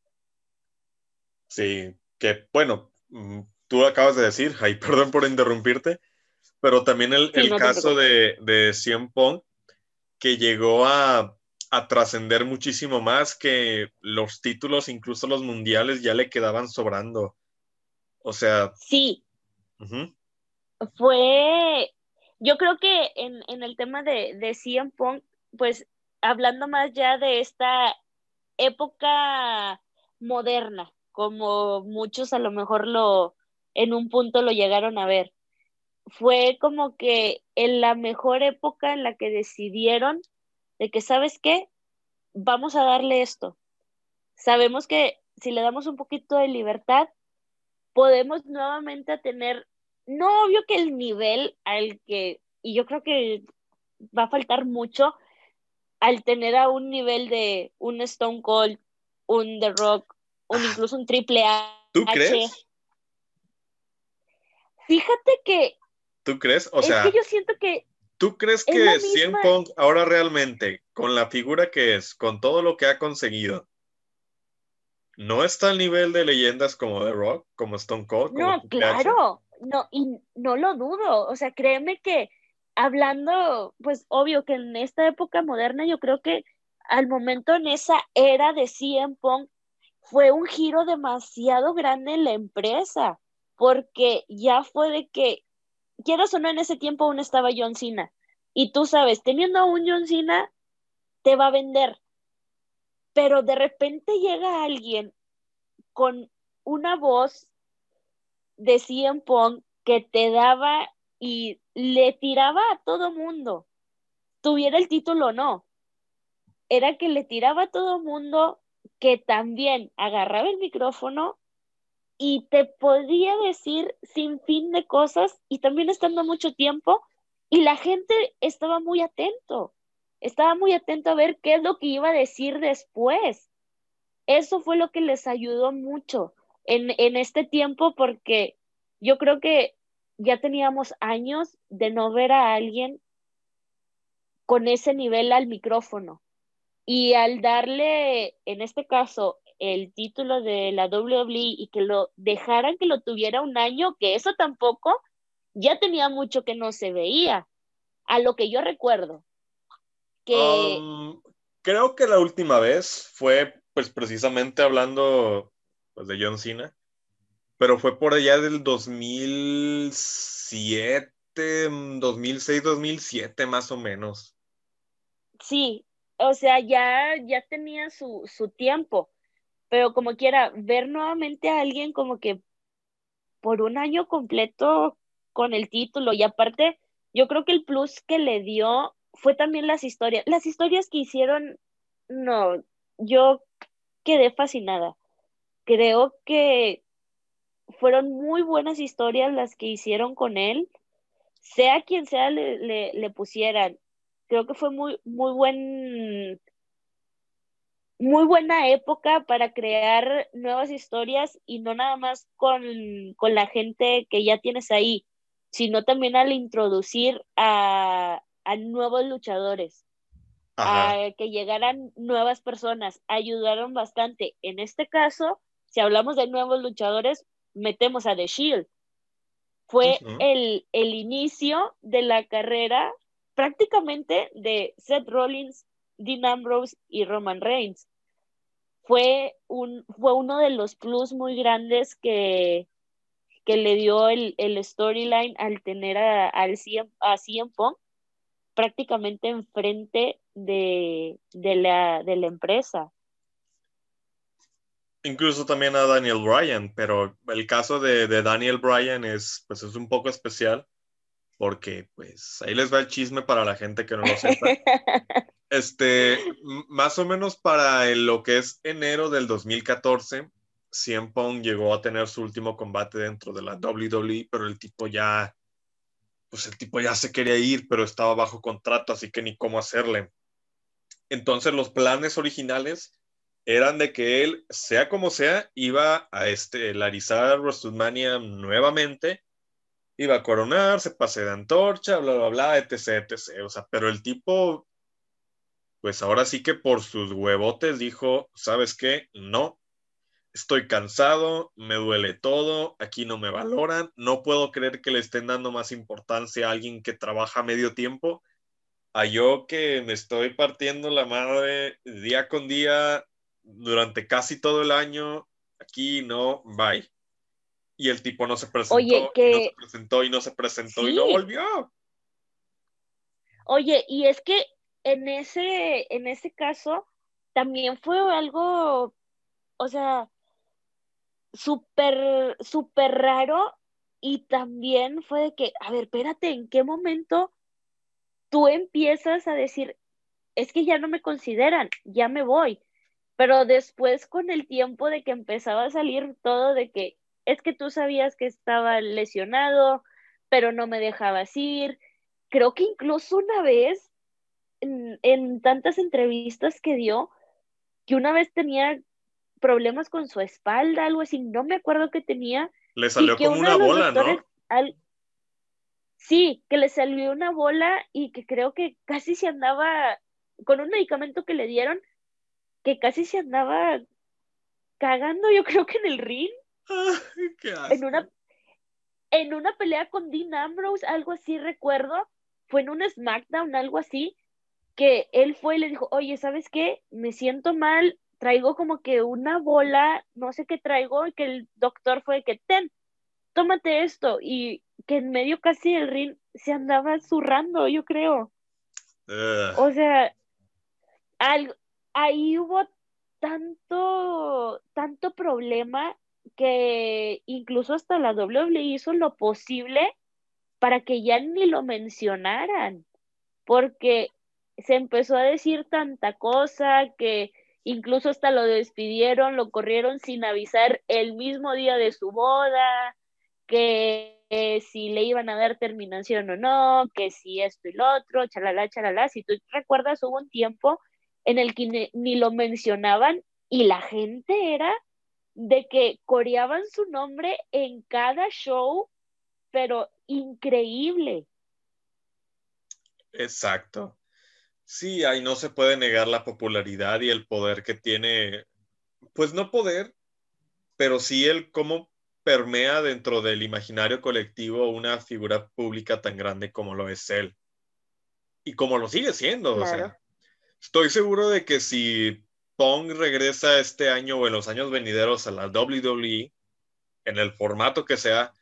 Sí, que bueno, mm, tú acabas de decir, ay, perdón por interrumpirte, pero también el, caso de, de Cien Pong, que llegó a, a trascender muchísimo más que los títulos, incluso los mundiales, ya le quedaban sobrando. O sea. Sí fue, yo creo que en, en el tema de, de CM Punk, pues hablando más ya de esta época moderna, como muchos a lo mejor lo en un punto lo llegaron a ver. Fue como que en la mejor época en la que decidieron de que, ¿sabes qué? Vamos a darle esto. Sabemos que si le damos un poquito de libertad, podemos nuevamente tener no obvio que el nivel al que, y yo creo que va a faltar mucho al tener a un nivel de un Stone Cold, un The Rock, un ah. incluso un Triple A. ¿Tú crees? Fíjate que. ¿Tú crees? O sea. que yo siento que. ¿Tú crees que CM Punk ahora realmente, con la figura que es, con todo lo que ha conseguido, no está al nivel de leyendas como The Rock, como Stone Cold? no, claro no, y no lo dudo, o sea, créeme que hablando, pues obvio que en esta época moderna yo creo que al momento en esa era de CM Punk fue un giro demasiado grande en la empresa, porque ya fue de que, quieras o no, en ese tiempo aún estaba John Cena, y tú sabes, teniendo a un John Cena, te va a vender, pero de repente llega alguien con una voz de CM Punk que te daba y le tiraba a todo mundo, tuviera el título o no. Era que le tiraba a todo mundo que también agarraba el micrófono y te podía decir sin fin de cosas y también estando mucho tiempo y la gente estaba muy atento, estaba muy atento a ver qué es lo que iba a decir después. Eso fue lo que les ayudó mucho en, este tiempo porque yo creo que ya teníamos años de no ver a alguien con ese nivel al micrófono. Y al darle, en este caso, el título de la WWE y que lo dejaran que lo tuviera un año, que eso tampoco ya tenía mucho que no se veía, a lo que yo recuerdo. Que... Creo que la última vez fue pues precisamente hablando pues, de John Cena, pero fue por allá del 2007, 2006, 2007 más o menos. Sí, o sea, ya, ya tenía su, su tiempo, pero como quiera, ver nuevamente a alguien como que por un año completo con el título y aparte, yo creo que el plus que le dio fue también las historias, las historias que hicieron, no, yo quedé fascinada. Creo que fueron muy buenas historias las que hicieron con él, sea quien sea le, le pusieran, creo que fue muy, muy buen, muy buena época para crear nuevas historias y no nada más con, la gente que ya tienes ahí, sino también al introducir a, nuevos luchadores, a que llegaran nuevas personas, ayudaron bastante. En este caso, si hablamos de nuevos luchadores, metemos a The Shield. Fue el, el inicio de la carrera prácticamente de Seth Rollins, Dean Ambrose y Roman Reigns. Fue, un, fue uno de los plus muy grandes que, que le dio el, storyline al tener a, al CM, a CM Punk prácticamente enfrente de, de, la, de la empresa. Incluso también a Daniel Bryan, pero el caso de, de Daniel Bryan es, pues es un poco especial porque pues ahí les va el chisme para la gente que no lo sepa. Este, más o menos para lo que es enero del 2014, CM Punk llegó a tener su último combate dentro de la WWE, pero el tipo ya, pues el tipo ya se quería ir, pero estaba bajo contrato, así que ni cómo hacerle. Entonces los planes originales eran de que él, sea como sea, iba a estelarizar WrestleMania nuevamente iba a coronar, se pase de antorcha, bla, bla, bla, etc, etc. O sea, pero el tipo, pues ahora sí que por sus huevotes dijo, ¿sabes qué? No, estoy cansado, me duele todo, aquí no me valoran, no puedo creer que le estén dando más importancia a alguien que trabaja medio tiempo, a yo que me estoy partiendo la madre día con día durante casi todo el año, aquí no, bye y el tipo no se presentó, Oye, que... y no se presentó y no se presentó y no volvió. Oye, y es que en ese, en ese caso también fue algo, o sea, súper, súper raro y también fue de que, a ver, espérate, ¿en qué momento tú empiezas a decir, es que ya no me consideran, ya me voy? Pero después con el tiempo de que empezaba a salir todo de que es que tú sabías que estaba lesionado, pero no me dejabas ir. Creo que incluso una vez, en, tantas entrevistas que dio, que una vez tenía problemas con su espalda, algo así, no me acuerdo qué tenía. Le salió como una bola, ¿no? Sí, que le salió una bola y que creo que casi se andaba, con un medicamento que le dieron, que casi se andaba cagando, yo creo que en el ring en una en una pelea con Dean Ambrose, algo así recuerdo, fue en un SmackDown, algo así, que él fue y le dijo, oye, ¿sabes qué? Me siento mal, traigo como que una bola, no sé qué traigo, y que el doctor fue que, ten, tómate esto, y que en medio casi del ring se andaba zurrando, yo creo. O sea, algo, ahí hubo tanto, tanto problema que incluso hasta la WWE hizo lo posible para que ya ni lo mencionaran, porque se empezó a decir tanta cosa que incluso hasta lo despidieron, lo corrieron sin avisar el mismo día de su boda, que, si le iban a dar terminación o no, que si esto y lo otro, chalala, chalala. Si tú recuerdas, hubo un tiempo en el que ni lo mencionaban y la gente era de que coreaban su nombre en cada show, pero increíble. Exacto. Sí, ahí no se puede negar la popularidad y el poder que tiene, pues no poder, pero sí el cómo permea dentro del imaginario colectivo una figura pública tan grande como lo es él. Y como lo sigue siendo, o sea, estoy seguro de que si Pong regresa este año o en los años venideros a la WWE, en el formato que sea,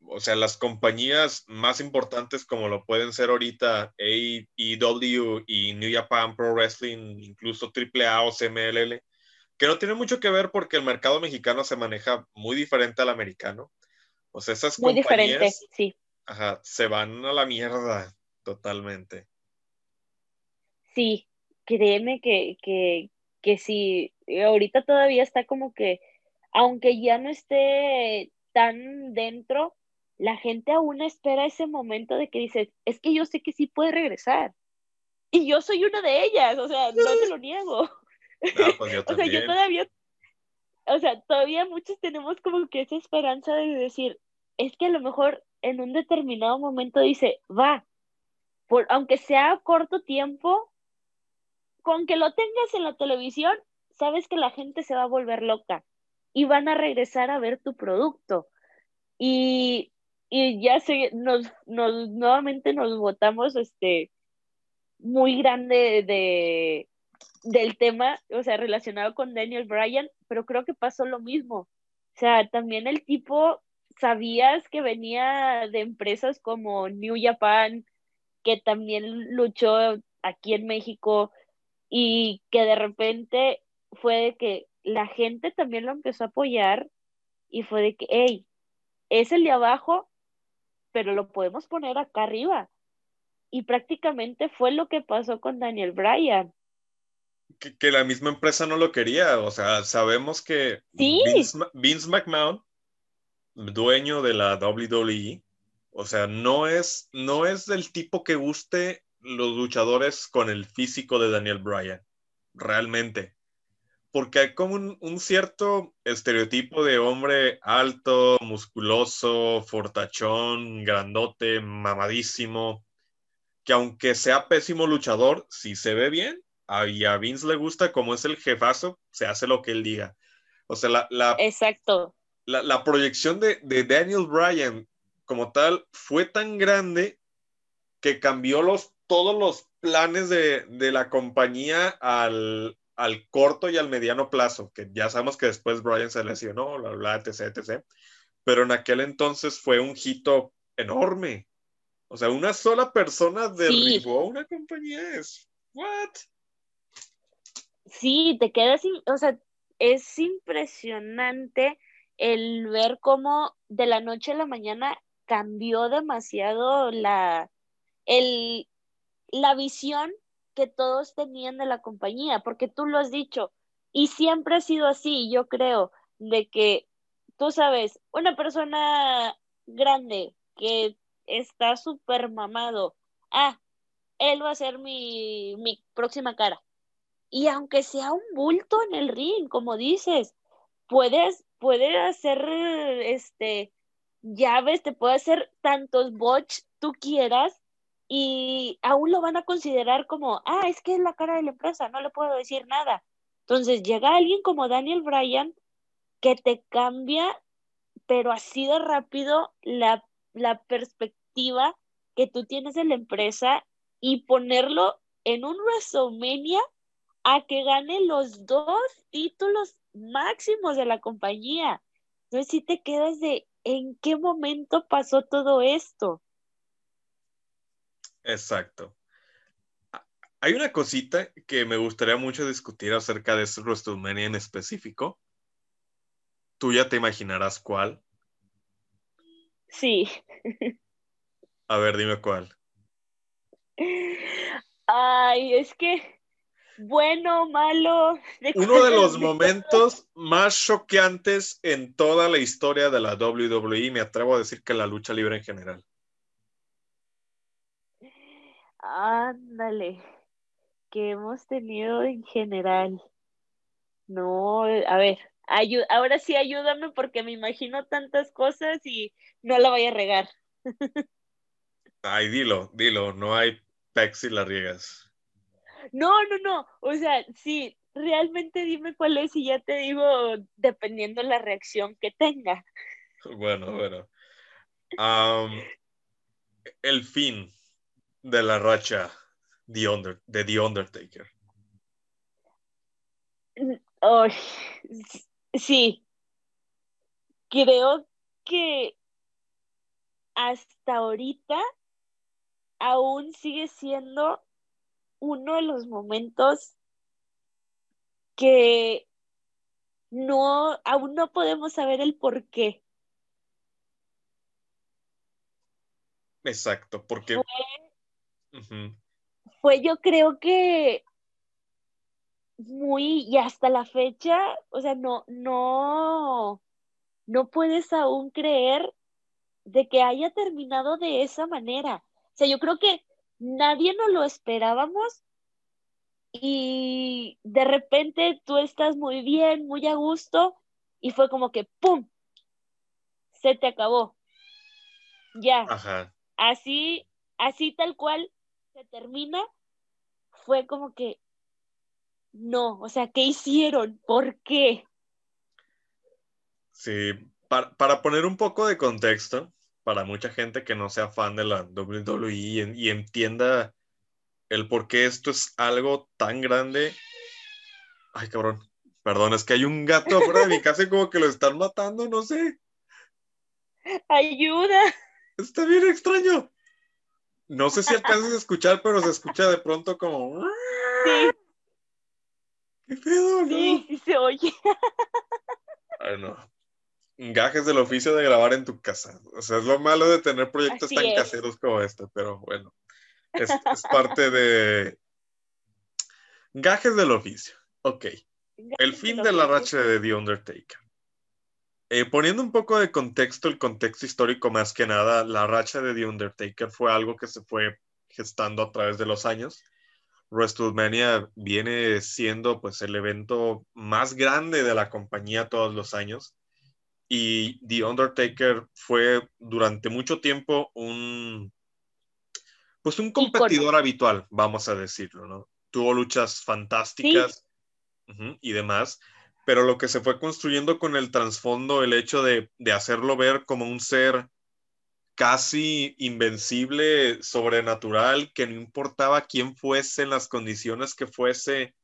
o sea, las compañías más importantes como lo pueden ser ahorita AEW y New Japan Pro Wrestling, incluso AAA o CMLL, que no tiene mucho que ver porque el mercado mexicano se maneja muy diferente al americano. O sea, esas Muy compañías diferente, sí. ajá, se van a la mierda totalmente. Sí, créeme que, que, que sí, ahorita todavía está como que, aunque ya no esté tan dentro, la gente aún espera ese momento de que dices, es que yo sé que sí puede regresar. Y yo soy una de ellas, o sea, no te lo niego. No, pues yo O sea, yo todavía, o sea, todavía muchos tenemos como que esa esperanza de decir, es que a lo mejor en un determinado momento dice, va, por, aunque sea corto tiempo, con que lo tengas en la televisión, sabes que la gente se va a volver loca y van a regresar a ver tu producto. Y, y ya se, nos, nos, nuevamente nos votamos este, muy grande de, del tema, o sea, relacionado con Daniel Bryan, pero creo que pasó lo mismo. O sea, también el tipo, sabías que venía de empresas como New Japan, que también luchó aquí en México y que de repente fue de que la gente también lo empezó a apoyar y fue de que, hey, es el de abajo, pero lo podemos poner acá arriba. Y prácticamente fue lo que pasó con Daniel Bryan. Que, que la misma empresa no lo quería. O sea, sabemos que Sí. Vince, Vince McMahon, dueño de la WWE, o sea, no es, no es del tipo que guste los luchadores con el físico de Daniel Bryan, realmente. Porque hay como un, un cierto estereotipo de hombre alto, musculoso, fortachón, grandote, mamadísimo, que aunque sea pésimo luchador, si se ve bien, a, y a Vince le gusta, como es el jefazo, se hace lo que él diga. O sea, la, la, Exacto. la, la proyección de, de Daniel Bryan como tal fue tan grande que cambió los, todos los planes de, de la compañía al, al corto y al mediano plazo, que ya sabemos que después Bryan se lesionó, bla, bla, etc, etc. Pero en aquel entonces fue un hito enorme. O sea, una sola persona derribó una compañía. Es, ¿what? Sí, te quedas, in- o sea, es impresionante el ver cómo de la noche a la mañana cambió demasiado la, el, la visión que todos tenían de la compañía, porque tú lo has dicho, y siempre ha sido así, yo creo, de que tú sabes, una persona grande que está súper mamado, ah, él va a ser mi, mi próxima cara. Y aunque sea un bulto en el ring, como dices, puedes, puede hacer este llaves, te puede hacer tantos botch tú quieras y aún lo van a considerar como, ah, es que es la cara de la empresa, no le puedo decir nada. Entonces llega alguien como Daniel Bryan que te cambia, pero así de rápido, la, la perspectiva que tú tienes de la empresa y ponerlo en un WrestleMania a que gane los dos títulos máximos de la compañía. Entonces sí te quedas de en qué momento pasó todo esto. Exacto. Hay una cosita que me gustaría mucho discutir acerca de ese WrestleMania en específico. Tú ya te imaginarás cuál. Sí. A ver, dime cuál. Ay, es que bueno, malo. Uno de los momentos más choqueantes en toda la historia de la WWE, me atrevo a decir que la lucha libre en general. Ándale, que hemos tenido en general. No, a ver, ahora sí ayúdame porque me imagino tantas cosas y no la voy a regar. Ay, dilo, dilo, no hay pex si la riegas. No, no, no. O sea, sí, realmente dime cuál es y ya te digo dependiendo la reacción que tenga. Bueno, bueno. el fin de la racha de The Undertaker. Oh, sí. Creo que hasta ahorita aún sigue siendo uno de los momentos que no, aún no podemos saber el por qué. Exacto, porque fue, fue yo creo que muy, y hasta la fecha, o sea, no, no, no puedes aún creer de que haya terminado de esa manera. O sea, yo creo que nadie nos lo esperábamos y de repente tú estás muy bien, muy a gusto y fue como que ¡pum! Se te acabó. Ya. Así, así tal cual se termina, fue como que no, o sea, ¿qué hicieron? ¿Por qué? Sí, para, poner un poco de contexto, para mucha gente que no sea fan de la WWE y, entienda el por qué esto es algo tan grande. Ay, cabrón, perdón, es que hay un gato afuera de mi casa y como que lo están matando, no sé. Ayuda. Está bien extraño. No sé si alcanzas a escuchar, pero se escucha de pronto como. Sí. ¿Qué pedo, no? Sí, sí se oye. Ay, no gajes del oficio de grabar en tu casa. O sea, es lo malo de tener proyectos tan caseros como este, pero bueno, es, parte de gajes del oficio. Ok. el fin de la racha de The Undertaker. Eh, poniendo un poco de contexto, el contexto histórico más que nada, la racha de The Undertaker fue algo que se fue gestando a través de los años. WrestleMania viene siendo pues el evento más grande de la compañía todos los años y The Undertaker fue durante mucho tiempo un, pues un competidor habitual, vamos a decirlo, ¿no? Tuvo luchas fantásticas y demás, pero lo que se fue construyendo con el trasfondo, el hecho de, de hacerlo ver como un ser casi invencible, sobrenatural, que no importaba quién fuese, en las condiciones que fuese,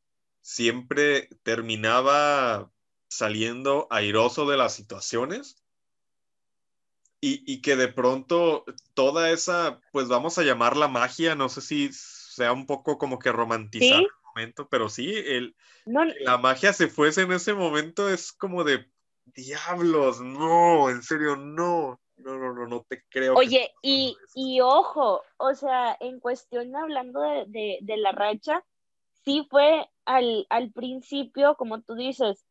siempre terminaba saliendo airoso de las situaciones. Y, que de pronto toda esa, pues vamos a llamarla magia, no sé si sea un poco como que romantizar momento, pero sí, el, la magia se fuese en ese momento es como de diablos, no, en serio, no, no, no, no, no te creo. Oye, y, y, ojo, o sea, en cuestión hablando de, de, la racha, sí fue al, al principio, como tú dices,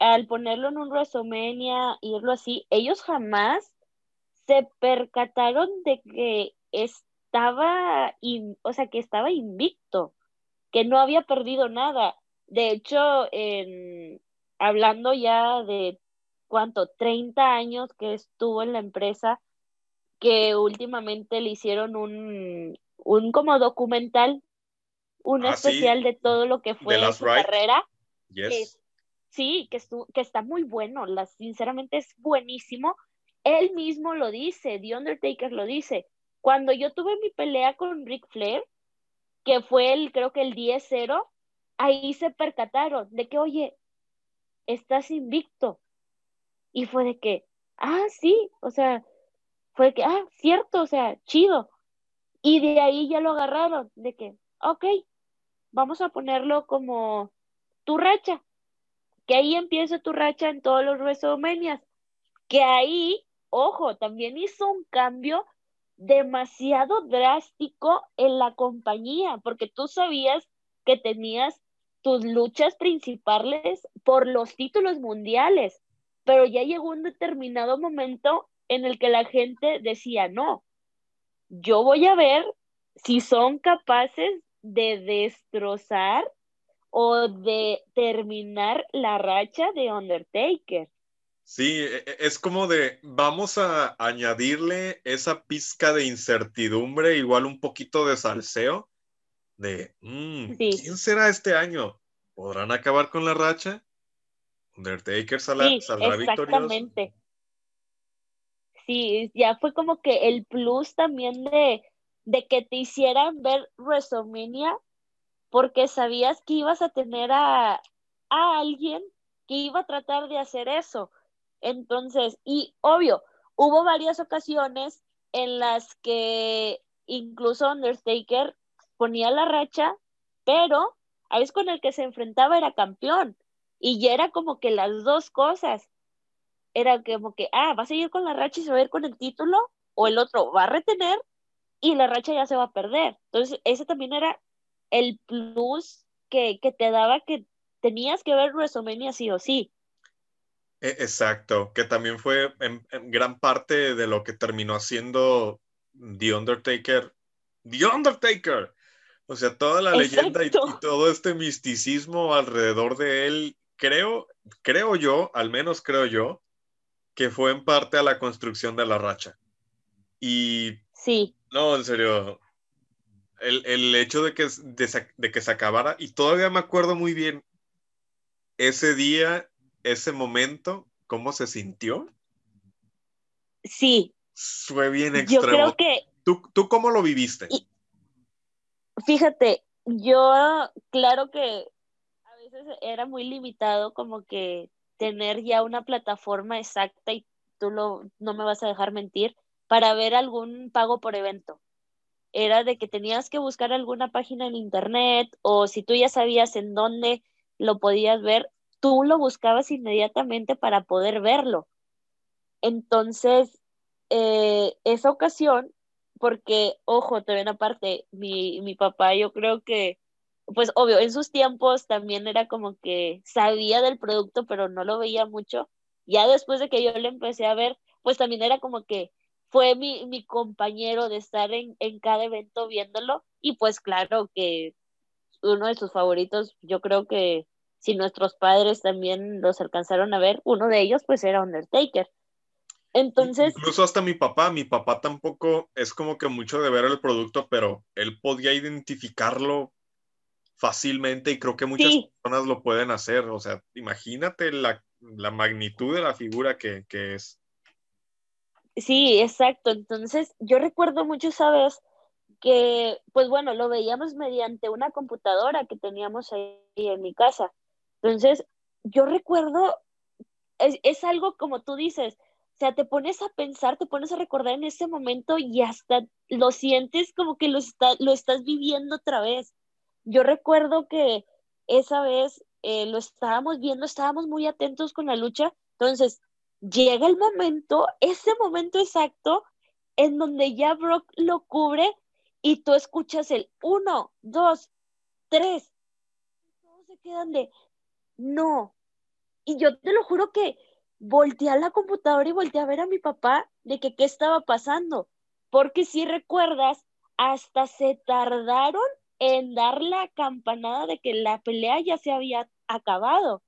al ponerlo en un WrestleMania, irlo así, ellos jamás se percataron de que estaba, o sea, que estaba invicto, que no había perdido nada. De hecho, en, hablando ya de cuánto, 30 años que estuvo en la empresa, que últimamente le hicieron un, un como documental, un ah, especial de todo lo que fue su carrera. Sí, que, que está muy bueno, la, sinceramente es buenísimo. Él mismo lo dice, The Undertaker lo dice. Cuando yo tuve mi pelea con Ric Flair, que fue el, creo que el 10-0, ahí se percataron de que, oye, estás invicto. Y fue de que, ah, sí, o sea, fue que, ah, cierto, o sea, chido. Y de ahí ya lo agarraron, de que, ok, vamos a ponerlo como tu racha que ahí empieza tu racha en todos los WrestleMania, que ahí, ojo, también hizo un cambio demasiado drástico en la compañía, porque tú sabías que tenías tus luchas principales por los títulos mundiales, pero ya llegó un determinado momento en el que la gente decía, no, yo voy a ver si son capaces de destrozar o de terminar la racha de Undertaker. Sí, e, e, es como de, vamos a añadirle esa pizca de incertidumbre, igual un poquito de salseo, de mm, quién será este año. ¿Podrán acabar con la racha? Undertaker saldrá, sí, exactamente. Sí, ya fue como que el plus también de, de que te hicieran ver WrestleMania porque sabías que ibas a tener a, a alguien que iba a tratar de hacer eso. Entonces, y obvio, hubo varias ocasiones en las que incluso Undertaker ponía la racha, pero a veces con el que se enfrentaba era campeón. Y ya era como que las dos cosas. Era como que, ah, va a seguir con la racha y se va a ir con el título, o el otro va a retener y la racha ya se va a perder. Entonces, ese también era el plus que, que te daba que tenías que ver WrestleMania sí o sí. E, exacto, que también fue en, gran parte de lo que terminó haciendo The Undertaker. The Undertaker. O sea, toda la leyenda y, todo este misticismo alrededor de él, creo, creo yo, al menos creo yo, que fue en parte a la construcción de la racha. Y sí. No, en serio, el, el hecho de que, de que se acabara, y todavía me acuerdo muy bien ese día, ese momento, cómo se sintió. Sí. Fue bien extremo. Yo creo que... ¿Tú, tú cómo lo viviste? fíjate, yo, claro que a veces era muy limitado como que tener ya una plataforma exacta y tú lo, no me vas a dejar mentir, para ver algún pago por evento. Era de que tenías que buscar alguna página en internet o si tú ya sabías en dónde lo podías ver, tú lo buscabas inmediatamente para poder verlo. Entonces, eh, esa ocasión, porque, ojo, también aparte, mi, mi papá yo creo que, pues obvio, en sus tiempos también era como que sabía del producto, pero no lo veía mucho. Ya después de que yo lo empecé a ver, pues también era como que fue mi, mi compañero de estar en, en cada evento viéndolo y pues claro que uno de sus favoritos, yo creo que si nuestros padres también los alcanzaron a ver, uno de ellos pues era Undertaker. Entonces... Incluso hasta mi papá, mi papá tampoco es como que mucho de ver el producto, pero él podía identificarlo fácilmente y creo que muchas personas lo pueden hacer. O sea, imagínate la, la magnitud de la figura que, que, es. Sí, exacto. Entonces, yo recuerdo mucho esa vez que, pues bueno, lo veíamos mediante una computadora que teníamos ahí en mi casa. Entonces, yo recuerdo, es, es algo como tú dices, o sea, te pones a pensar, te pones a recordar en ese momento y hasta lo sientes como que lo, está, lo estás viviendo otra vez. Yo recuerdo que esa vez eh, lo estábamos viendo, estábamos muy atentos con la lucha, entonces llega el momento, ese momento exacto en donde ya Brock lo cubre y tú escuchas el uno, dos, tres, todos se quedan de no. Y yo te lo juro que volteé a la computadora y volteé a ver a mi papá de que qué estaba pasando, porque si recuerdas, hasta se tardaron en dar la campanada de que la pelea ya se había acabado.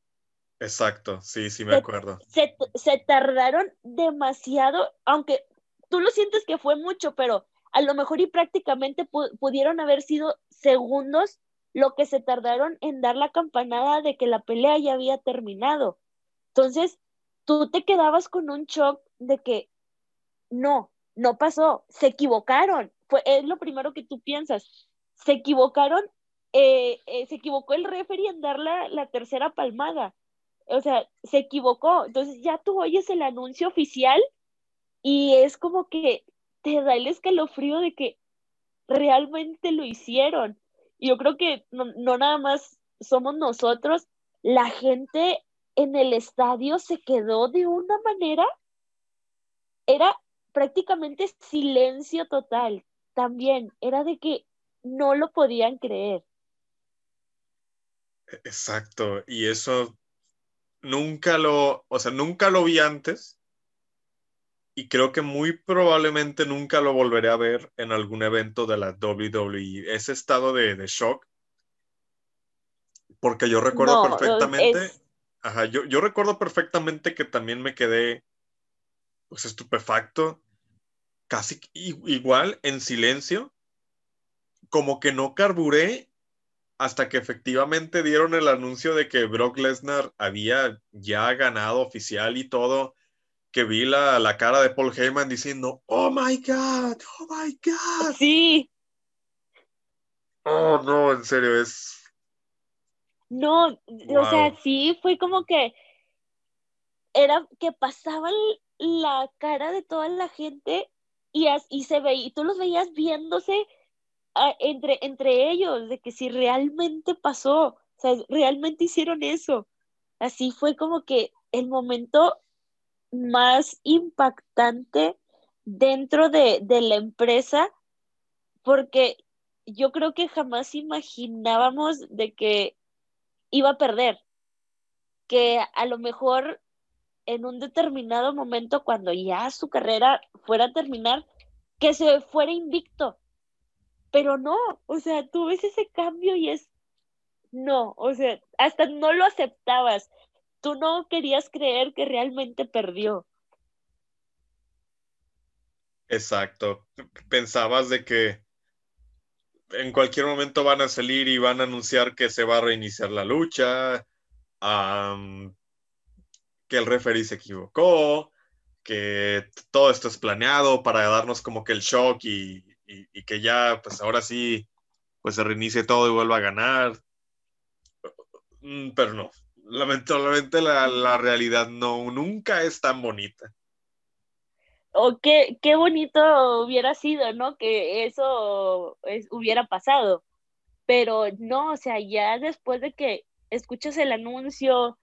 Exacto, sí, sí me acuerdo. Se, tardaron demasiado, aunque tú lo sientes que fue mucho, pero a lo mejor y prácticamente pudieron haber sido segundos lo que se tardaron en dar la campanada de que la pelea ya había terminado. Entonces, tú te quedabas con un shock de que no, no pasó, se equivocaron. Fue, es lo primero que tú piensas. Se equivocaron, eh, eh, se equivocó el referee en dar la, la tercera palmada o sea, se equivocó. Entonces ya tú oyes el anuncio oficial y es como que te da el escalofrío de que realmente lo hicieron. Yo creo que no, nada más somos nosotros, la gente en el estadio se quedó de una manera, era prácticamente silencio total. También era de que no lo podían creer. E-, exacto, y eso nunca lo, o sea, nunca lo vi antes y creo que muy probablemente nunca lo volveré a ver en algún evento de la WWE. Ese estado de, shock, porque yo recuerdo perfectamente, ajá, yo, yo recuerdo perfectamente que también me quedé pues estupefacto, casi igual en silencio, como que no carburé hasta que efectivamente dieron el anuncio de que Brock Lesnar había ya ganado oficial y todo, que vi la, la cara de Paul Heyman diciendo, oh my God, oh my God. Sí. Oh, no, en serio, es... No, o sea, sí, fue como que era que pasaban la cara de toda la gente y, y se veía, y tú los veías viéndose entre, entre ellos, de que si realmente pasó, o sea, realmente hicieron eso. Así fue como que el momento más impactante dentro de, de la empresa, porque yo creo que jamás imaginábamos de que iba a perder, que a lo mejor en un determinado momento, cuando ya su carrera fuera a terminar, que se fuera invicto. Pero no, o sea, tú ves ese cambio y es, no, o sea, hasta no lo aceptabas, tú no querías creer que realmente perdió. Exacto, pensabas de que en cualquier momento van a salir y van a anunciar que se va a reiniciar la lucha, que el referee se equivocó, que todo esto es planeado para darnos como que el shock y, y, que ya, pues ahora sí, pues se reinicie todo y vuelva a ganar. Mm, pero no, lamentablemente la, la realidad no, nunca es tan bonita. O qué, qué bonito hubiera sido, ¿no? Que eso hubiera pasado. Pero no, o sea, ya después de que escuchas el anuncio,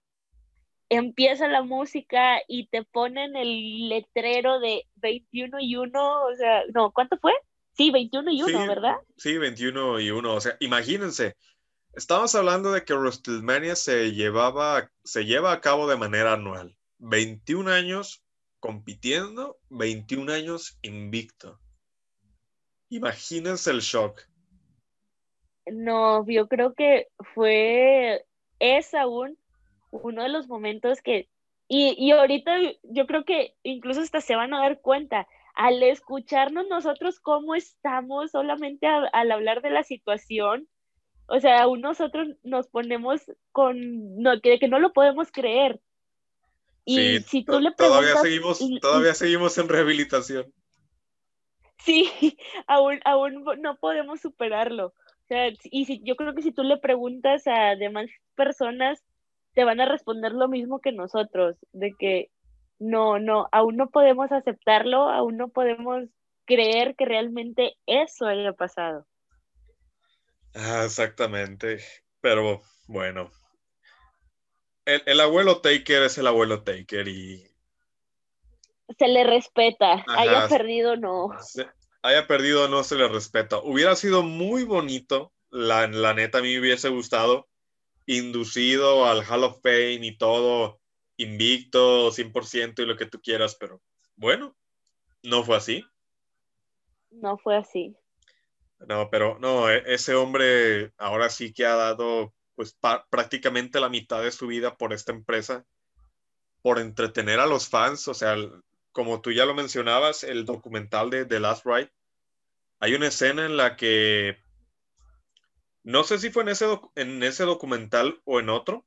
empieza la música y te ponen el letrero de 21 y 1, o sea, no, ¿cuánto fue? Sí, 21 y 1, ¿verdad? Sí, 21 y 1. O sea, imagínense, estamos hablando de que WrestleMania se llevaba, se lleva a cabo de manera anual. 21 años compitiendo, 21 años invicto. Imagínense el shock. No, yo creo que fue, es aún uno de los momentos que, y, y ahorita yo creo que incluso hasta se van a dar cuenta, al escucharnos nosotros cómo estamos solamente al hablar de la situación, o sea, aún nosotros nos ponemos con no, que, que no lo podemos creer. Y si tú le preguntas, todavía seguimos, todavía seguimos en rehabilitación. Sí, aún, aún no podemos superarlo. O sea, y si, yo creo que si tú le preguntas a demás personas, te van a responder lo mismo que nosotros, de que no, no, aún no podemos aceptarlo, aún no podemos creer que realmente eso haya pasado. Ah, exactamente, pero bueno, el, abuelo Taker es el abuelo Taker y... Se le respeta, haya perdido no. haya perdido no se le respeta. Hubiera sido muy bonito, la, la neta a mí me hubiese gustado, inducido al Hall of Fame y todo, invicto, 100% y lo que tú quieras, pero bueno, no fue así. No fue así. No, pero no, e, ese hombre ahora sí que ha dado pues prácticamente la mitad de su vida por esta empresa, por entretener a los fans, o sea, como tú ya lo mencionabas, el documental de The Last Ride, hay una escena en la que, no sé si fue en ese, en ese documental o en otro,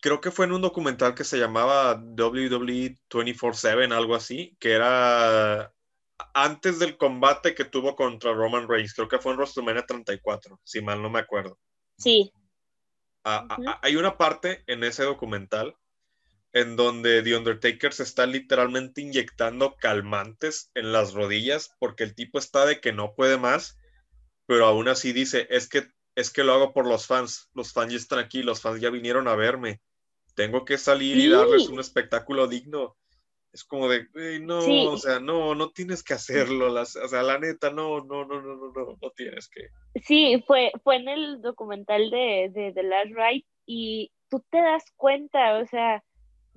creo que fue en un documental que se llamaba WWE 24/7, algo así, que era antes del combate que tuvo contra Roman Reigns, creo que fue en WrestleMania 34, si mal no me acuerdo. Sí. Ah, ah, ah, hay una parte en ese documental en donde The Undertaker se está literalmente inyectando calmantes en las rodillas porque el tipo está de que no puede más, pero aún así dice, es que es que lo hago por los fans. Los fans ya están aquí, los fans ya vinieron a verme. Tengo que salir y darles un espectáculo digno. Es como de, no, o sea, no, no tienes que hacerlo. o sea, la neta, no, no, no, no, no, no, no tienes que. Sí, fue, fue en el documental de, de The Last Ride y tú te das cuenta, o sea,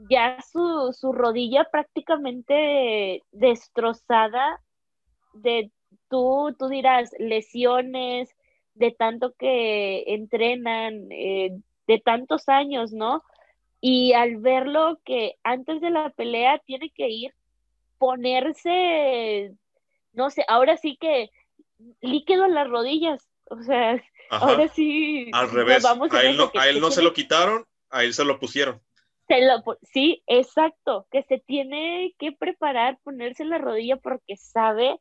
ya su, su rodilla prácticamente destrozada de tú, tú dirás lesiones, de tanto que entrenan, eh, de tantos años, ¿no? Y al verlo que antes de la pelea tiene que ir, ponerse, no sé, ahora sí que líquido en las rodillas. O sea, ahora sí. Al revés. a él no, a él no se lo quitaron, a él se lo pusieron. Se lo, sí, exacto, que se tiene que preparar, ponerse en la rodilla porque sabe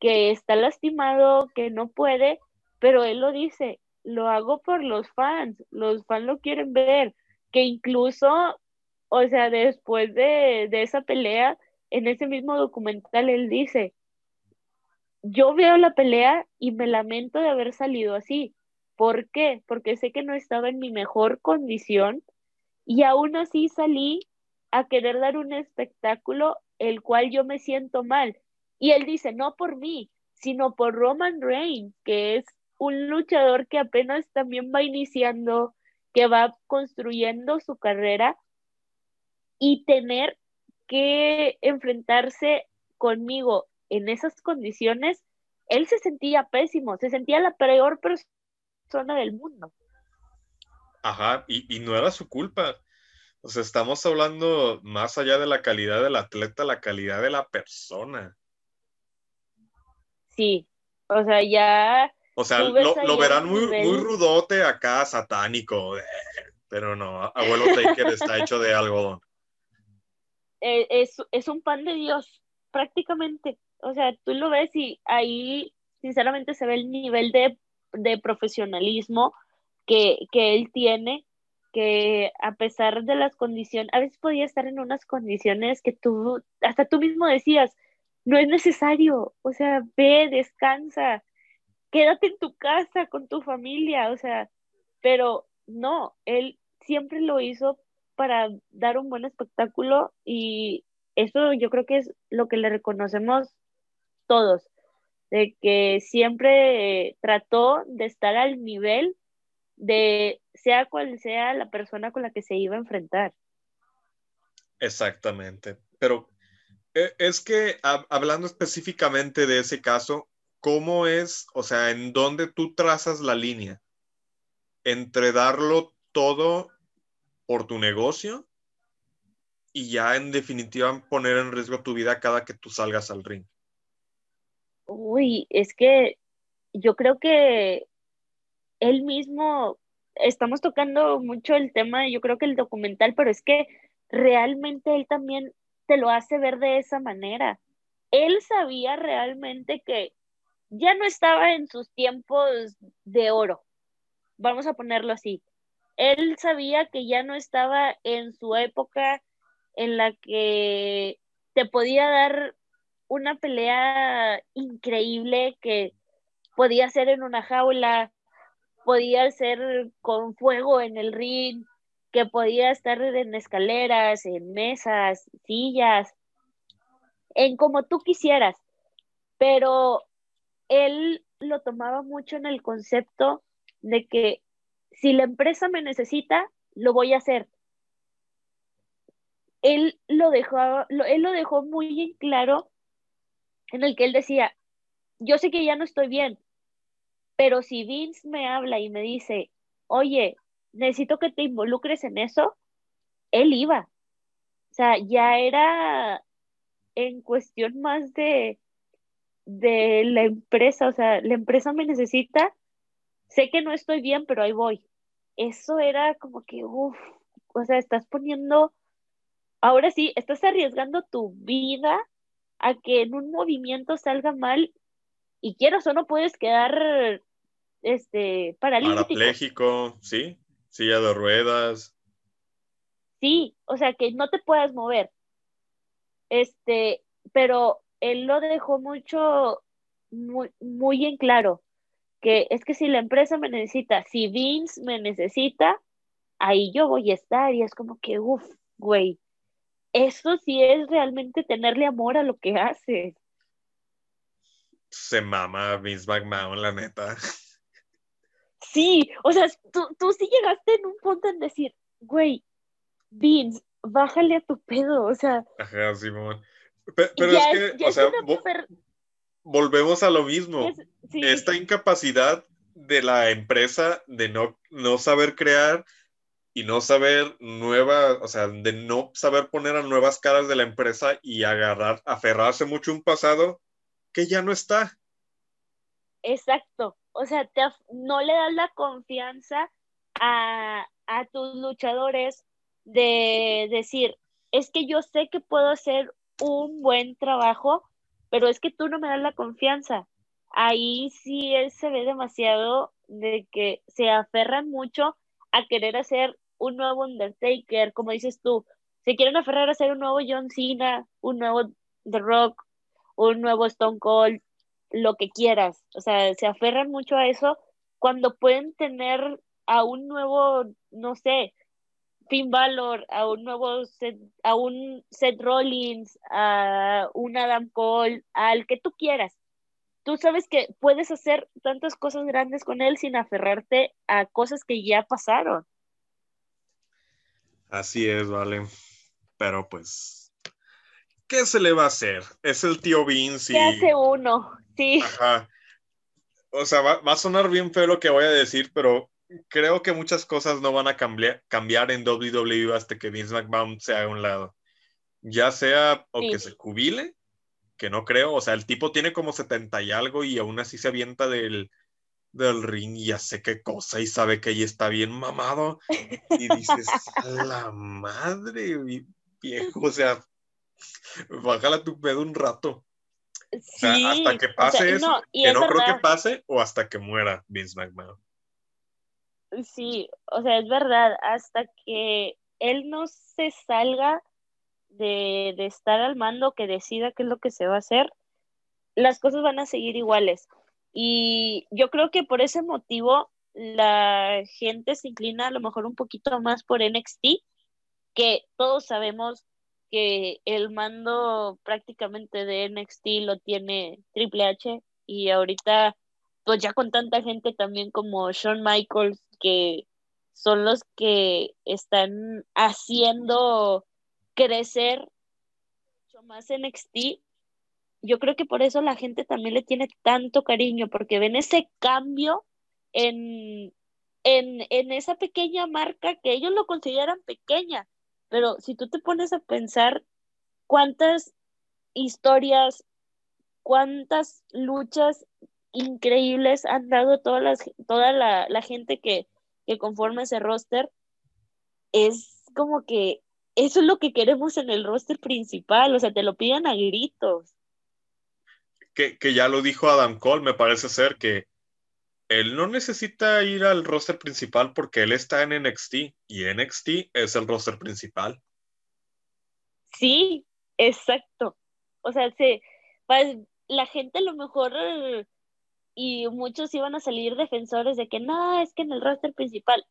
que está lastimado, que no puede, pero él lo dice, lo hago por los fans, los fans lo quieren ver, que incluso, o sea, después de, de esa pelea, en ese mismo documental él dice, yo veo la pelea y me lamento de haber salido así. ¿Por qué? Porque sé que no estaba en mi mejor condición y aún así salí a querer dar un espectáculo el cual yo me siento mal. Y él dice, no por mí, sino por Roman Reigns, que es un luchador que apenas también va iniciando, que va construyendo su carrera y tener que enfrentarse conmigo en esas condiciones, él se sentía pésimo, se sentía la peor persona del mundo. Ajá, y, no era su culpa. O sea, estamos hablando más allá de la calidad del atleta, la calidad de la persona. Sí, o sea, ya... O sea, lo, verán muy, muy rudote acá, satánico, eh, pero no, abuelo Taker está hecho de algodón. Eh, es, es un pan de Dios, prácticamente. O sea, tú lo ves y ahí sinceramente se ve el nivel de, profesionalismo que, que, él tiene, que a pesar de las condiciones, a veces podía estar en unas condiciones que tú, hasta tú mismo decías, no es necesario, o sea, ve, descansa, quédate en tu casa con tu familia, o sea, pero no, él siempre lo hizo para dar un buen espectáculo y eso yo creo que es lo que le reconocemos todos, de que siempre trató de estar al nivel de sea cual sea la persona con la que se iba a enfrentar. Exactamente, pero eh, es que hablando específicamente de ese caso, ¿cómo es, o sea, en dónde tú trazas la línea entre darlo todo por tu negocio y ya en definitiva poner en riesgo tu vida cada que tú salgas al ring? Uy, es que yo creo que él mismo, estamos tocando mucho el tema, yo creo que el documental, pero es que realmente él también te lo hace ver de esa manera. Él sabía realmente que ya no estaba en sus tiempos de oro, vamos a ponerlo así. Él sabía que ya no estaba en su época en la que te podía dar una pelea increíble que podía ser en una jaula, podía ser con fuego en el ring, que podía estar en escaleras, en mesas, sillas, en como tú quisieras, pero él lo tomaba mucho en el concepto de que si la empresa me necesita, lo voy a hacer. Él lo dejó, él lo dejó muy en claro en el que él decía, yo sé que ya no estoy bien, pero si Vince me habla y me dice, oye, necesito que te involucres en eso, él iba. O sea, ya era en cuestión más de, de la empresa, o sea, la empresa me necesita, sé que no estoy bien, pero ahí voy eso era como que, uff, o sea, estás poniendo, ahora sí, estás arriesgando tu vida a que en un movimiento salga mal y quieras o no puedes quedar este paralítico. Parapléjico, sí, silla de ruedas. Sí, o sea, que no te puedas mover. Este, pero él lo dejó mucho, muy, muy en claro que es que si la empresa me necesita, si Vince me necesita, ahí yo voy a estar y es como que, uff, güey, eso sí es realmente tenerle amor a lo que hace. Se mama Vince McMahon, la neta. Sí, o sea, tú, tú sí llegaste en un punto en decir, güey, Vince, bájale a tu pedo, o sea. Ajá, Simón. Pero, es, que, o sea, volvemos a lo mismo. Esta incapacidad de la empresa de no, no saber crear y no saber nuevas, o sea, de no saber poner a nuevas caras de la empresa y agarrar, aferrarse mucho a un pasado que ya no está. exacto, o sea, te, no le das la confianza a, a tus luchadores de decir, es que yo sé que puedo hacer un buen trabajo, pero es que tú no me das la confianza. Ahí sí él se ve demasiado de que se aferran mucho a querer hacer un nuevo Undertaker, como dices tú, se quieren aferrar a hacer un nuevo John Cena, un nuevo The Rock, un nuevo Stone Cold, lo que quieras. O sea, se aferran mucho a eso cuando pueden tener a un nuevo, no sé, Finn Balor, a un nuevo Seth, a un Seth Rollins, a un Adam Cole, al que tú quieras. Tú sabes que puedes hacer tantas cosas grandes con él sin aferrarte a cosas que ya pasaron. Así es, vale. Pero pues, ¿qué se le va a hacer? Es el tío Vince. Y... ¿Qué hace uno? Sí. Ajá. O sea, va, va, a sonar bien feo lo que voy a decir, pero creo que muchas cosas no van a cambiar, cambiar en WWE hasta que Vince McMahon se haga un lado. Ya sea o sí. que se jubile, que no creo, o sea, el tipo tiene como 70 y algo y aún así se avienta del, del ring y ya sé qué cosa y sabe que ahí está bien mamado y dices, la madre, viejo, o sea, bájala tu pedo un rato. Sí, o sea, hasta que pase o sea, eso, no, que no verdad. creo que pase, o hasta que muera Vince McMahon. Sí, o sea, es verdad, hasta que él no se salga de, de estar al mando, que decida qué es lo que se va a hacer, las cosas van a seguir iguales. Y yo creo que por ese motivo la gente se inclina a lo mejor un poquito más por NXT, que todos sabemos que el mando prácticamente de NXT lo tiene Triple H y ahorita pues ya con tanta gente también como Shawn Michaels que son los que están haciendo crecer mucho más NXT yo creo que por eso la gente también le tiene tanto cariño, porque ven ese cambio en, en, en, esa pequeña marca que ellos lo consideran pequeña, pero si tú te pones a pensar cuántas historias, cuántas luchas increíbles han dado toda la, la gente que, que conforma ese roster, es como que eso es lo que queremos en el roster principal, o sea, te lo piden a gritos que, que, ya lo dijo Adam Cole, me parece ser que él no necesita ir al roster principal porque él está en NXT y NXT es el roster principal. Sí, exacto. O sea, se, pues, la gente a lo mejor y muchos iban a salir defensores de que no, es que en el roster principal.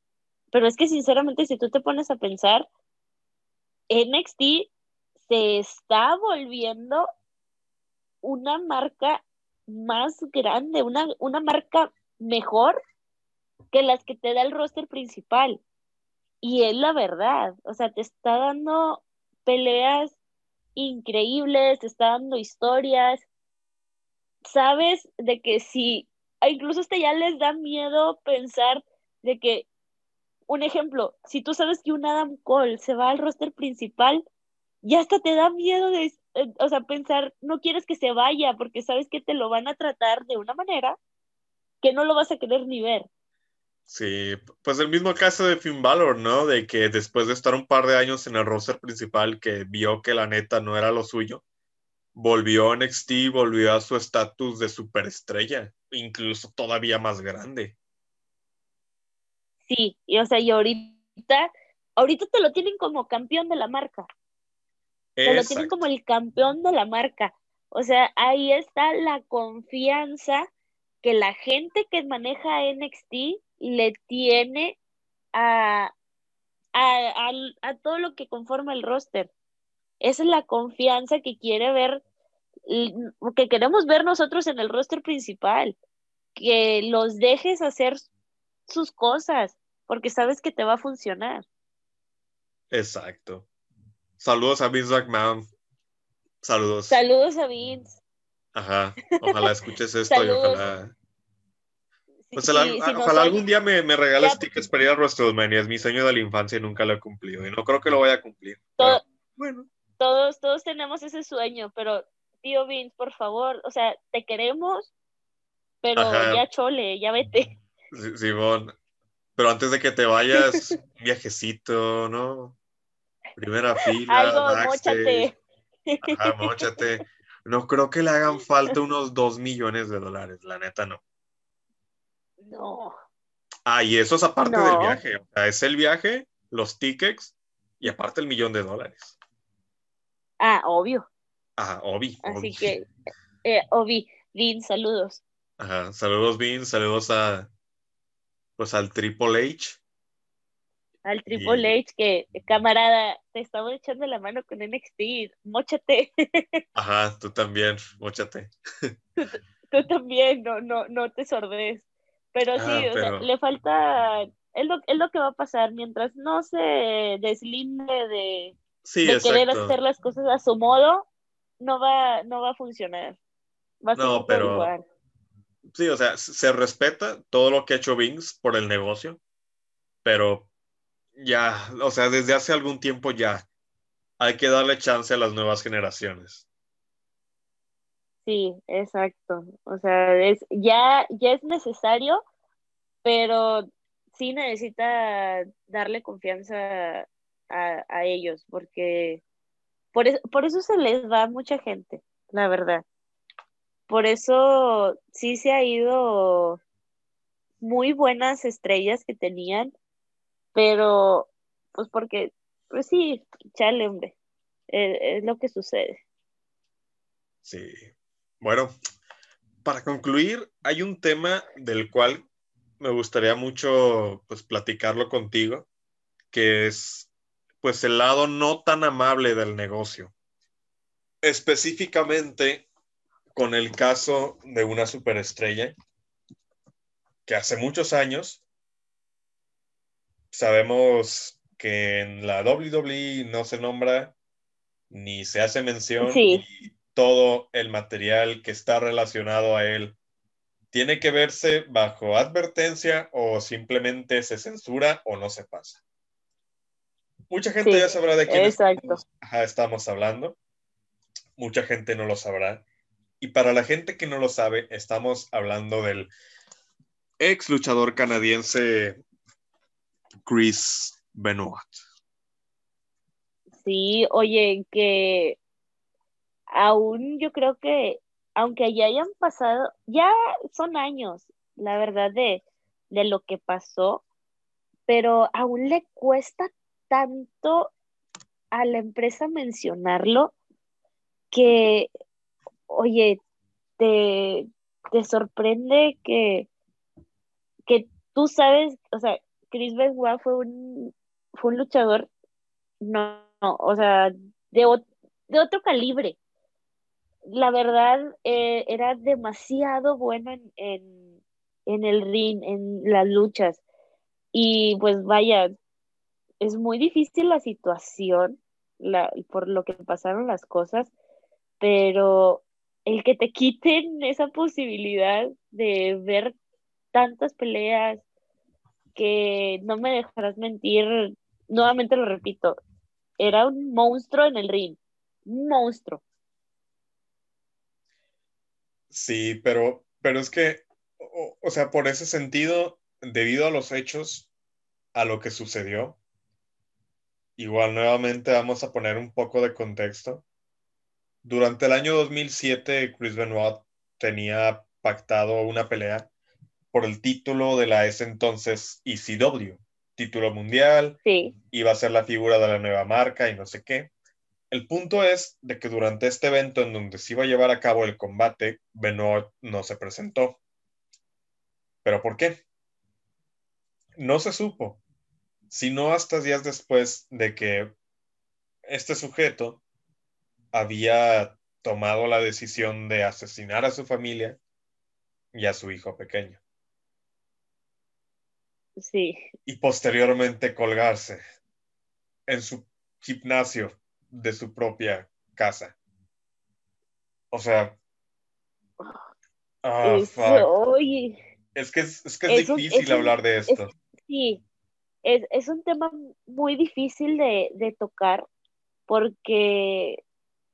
Pero es que sinceramente si tú te pones a pensar, NXT se está volviendo una marca más grande, una, una marca mejor que las que te da el roster principal. Y es la verdad, o sea, te está dando peleas increíbles, te está dando historias. Sabes de que si, incluso hasta ya les da miedo pensar de que, un ejemplo, si tú sabes que un Adam Cole se va al roster principal, ya hasta te da miedo de, eh, o sea, pensar, no quieres que se vaya porque sabes que te lo van a tratar de una manera que no lo vas a querer ni ver. Sí, pues el mismo caso de Finn Balor, ¿no? De que después de estar un par de años en el roster principal, que vio que la neta no era lo suyo, volvió a NXT, volvió a su estatus de superestrella, incluso todavía más grande. Sí, y o sea, y ahorita, ahorita te lo tienen como campeón de la marca. Te lo tienen como el campeón de la marca. O sea, ahí está la confianza que la gente que maneja NXT le tiene a, a, a, todo lo que conforma el roster. Esa es la confianza que quiere ver, que queremos ver nosotros en el roster principal. Que los dejes hacer sus cosas, porque sabes que te va a funcionar. Exacto. Saludos a Vince McMahon. Saludos. Saludos a Vince. Ajá, ojalá escuches esto y ojalá. Pues sí, ojalá, sí, ojalá algún día me, me regales ya... tickets para ir a WrestleMania. Es mi sueño de la infancia y nunca lo he cumplido. Y no creo que lo vaya a cumplir. Todo, pero, bueno. Todos, todos tenemos ese sueño, pero tío Vince, por favor, o sea, te queremos, pero ya chole, ya vete. Simón, pero antes de que te vayas, un viajecito, ¿no? Primera fila. Algo, mochate. Ajá. No creo que le hagan falta unos dos millones de dólares, la neta no. No. Ah, y eso es aparte del viaje. O sea, es el viaje, los tickets y aparte el millón de dólares. Ah, obvio. Ajá, obvio. Así que, eh, Obi, Vin, saludos. Ajá, saludos, Vin, saludos a, pues al Triple H. Al Triple H, que camarada, te estamos echando la mano con NXT, mochate. Ajá, tú también, mochate. Tú, también, no, no, no te sordes. Pero sí, o sea, le falta, es lo, es lo que va a pasar mientras no se deslinde de, de querer hacer las cosas a su modo, no va, no va a funcionar. Va a no, pero, Sí, o sea, se respeta todo lo que ha hecho Vince por el negocio, pero ya, o sea, desde hace algún tiempo ya hay que darle chance a las nuevas generaciones. Sí, exacto. O sea, es, ya, ya es necesario, pero sí necesita darle confianza a, a ellos, porque por eso, por eso se les va mucha gente, la verdad. Por eso sí se ha ido muy buenas estrellas que tenían, pero pues porque, pues sí, chale, hombre, eh, es, lo que sucede. Sí. Bueno, para concluir, hay un tema del cual me gustaría mucho pues platicarlo contigo, que es pues el lado no tan amable del negocio. Específicamente con el caso de una superestrella que hace muchos años sabemos que en la WWE no se nombra ni se hace mención y todo el material que está relacionado a él tiene que verse bajo advertencia o simplemente se censura o no se pasa. Mucha gente ya sabrá de quién estamos hablando. Mucha gente no lo sabrá. Y para la gente que no lo sabe, estamos hablando del ex luchador canadiense Chris Benoit. Sí, oye, que aún yo creo que, aunque ya hayan pasado, ya son años, la verdad, de, de lo que pasó, pero aún le cuesta tanto a la empresa mencionarlo que oye, te, te sorprende que, que tú sabes, o sea, Chris Benoit fue un, fue un luchador, no, o sea, de, de, otro calibre. La verdad, eh, era demasiado bueno en, en, en el ring, en las luchas. Y pues vaya, es muy difícil la situación, la, por lo que pasaron las cosas, pero el que te quiten esa posibilidad de ver tantas peleas que no me dejarás mentir, nuevamente lo repito, era un monstruo en el ring, un monstruo. Sí, pero, pero es que, o, o sea, por ese sentido, debido a los hechos, a lo que sucedió, igual nuevamente vamos a poner un poco de contexto durante el año 2007, Chris Benoit tenía pactado una pelea por el título de la ese entonces ECW, título mundial, sí. iba a ser la figura de la nueva marca y no sé qué. El punto es de que durante este evento en donde se iba a llevar a cabo el combate, Benoit no se presentó. ¿Pero por qué? No se supo, sino hasta días después de que este sujeto había tomado la decisión de asesinar a su familia y a su hijo pequeño. Sí. Y posteriormente colgarse en su gimnasio de su propia casa. O sea. Ah, es que es, que es, difícil hablar de esto. sí, es, un tema muy difícil de, de tocar porque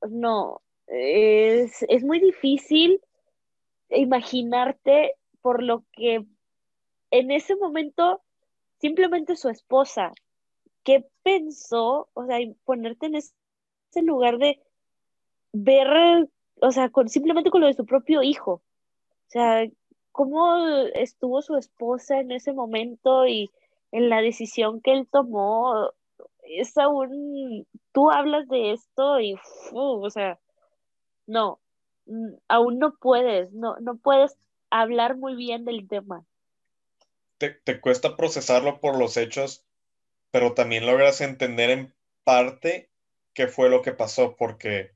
no, es, muy difícil imaginarte por lo que en ese momento simplemente su esposa, ¿qué pensó? O sea, ponerte en ese lugar de ver, o sea, con, simplemente con lo de su propio hijo. O sea, cómo estuvo su esposa en ese momento y en la decisión que él tomó, es aún, tú hablas de esto y, o sea, no, aún no puedes, no, no puedes hablar muy bien del tema. Te, te cuesta procesarlo por los hechos, pero también logras entender en parte qué fue lo que pasó, porque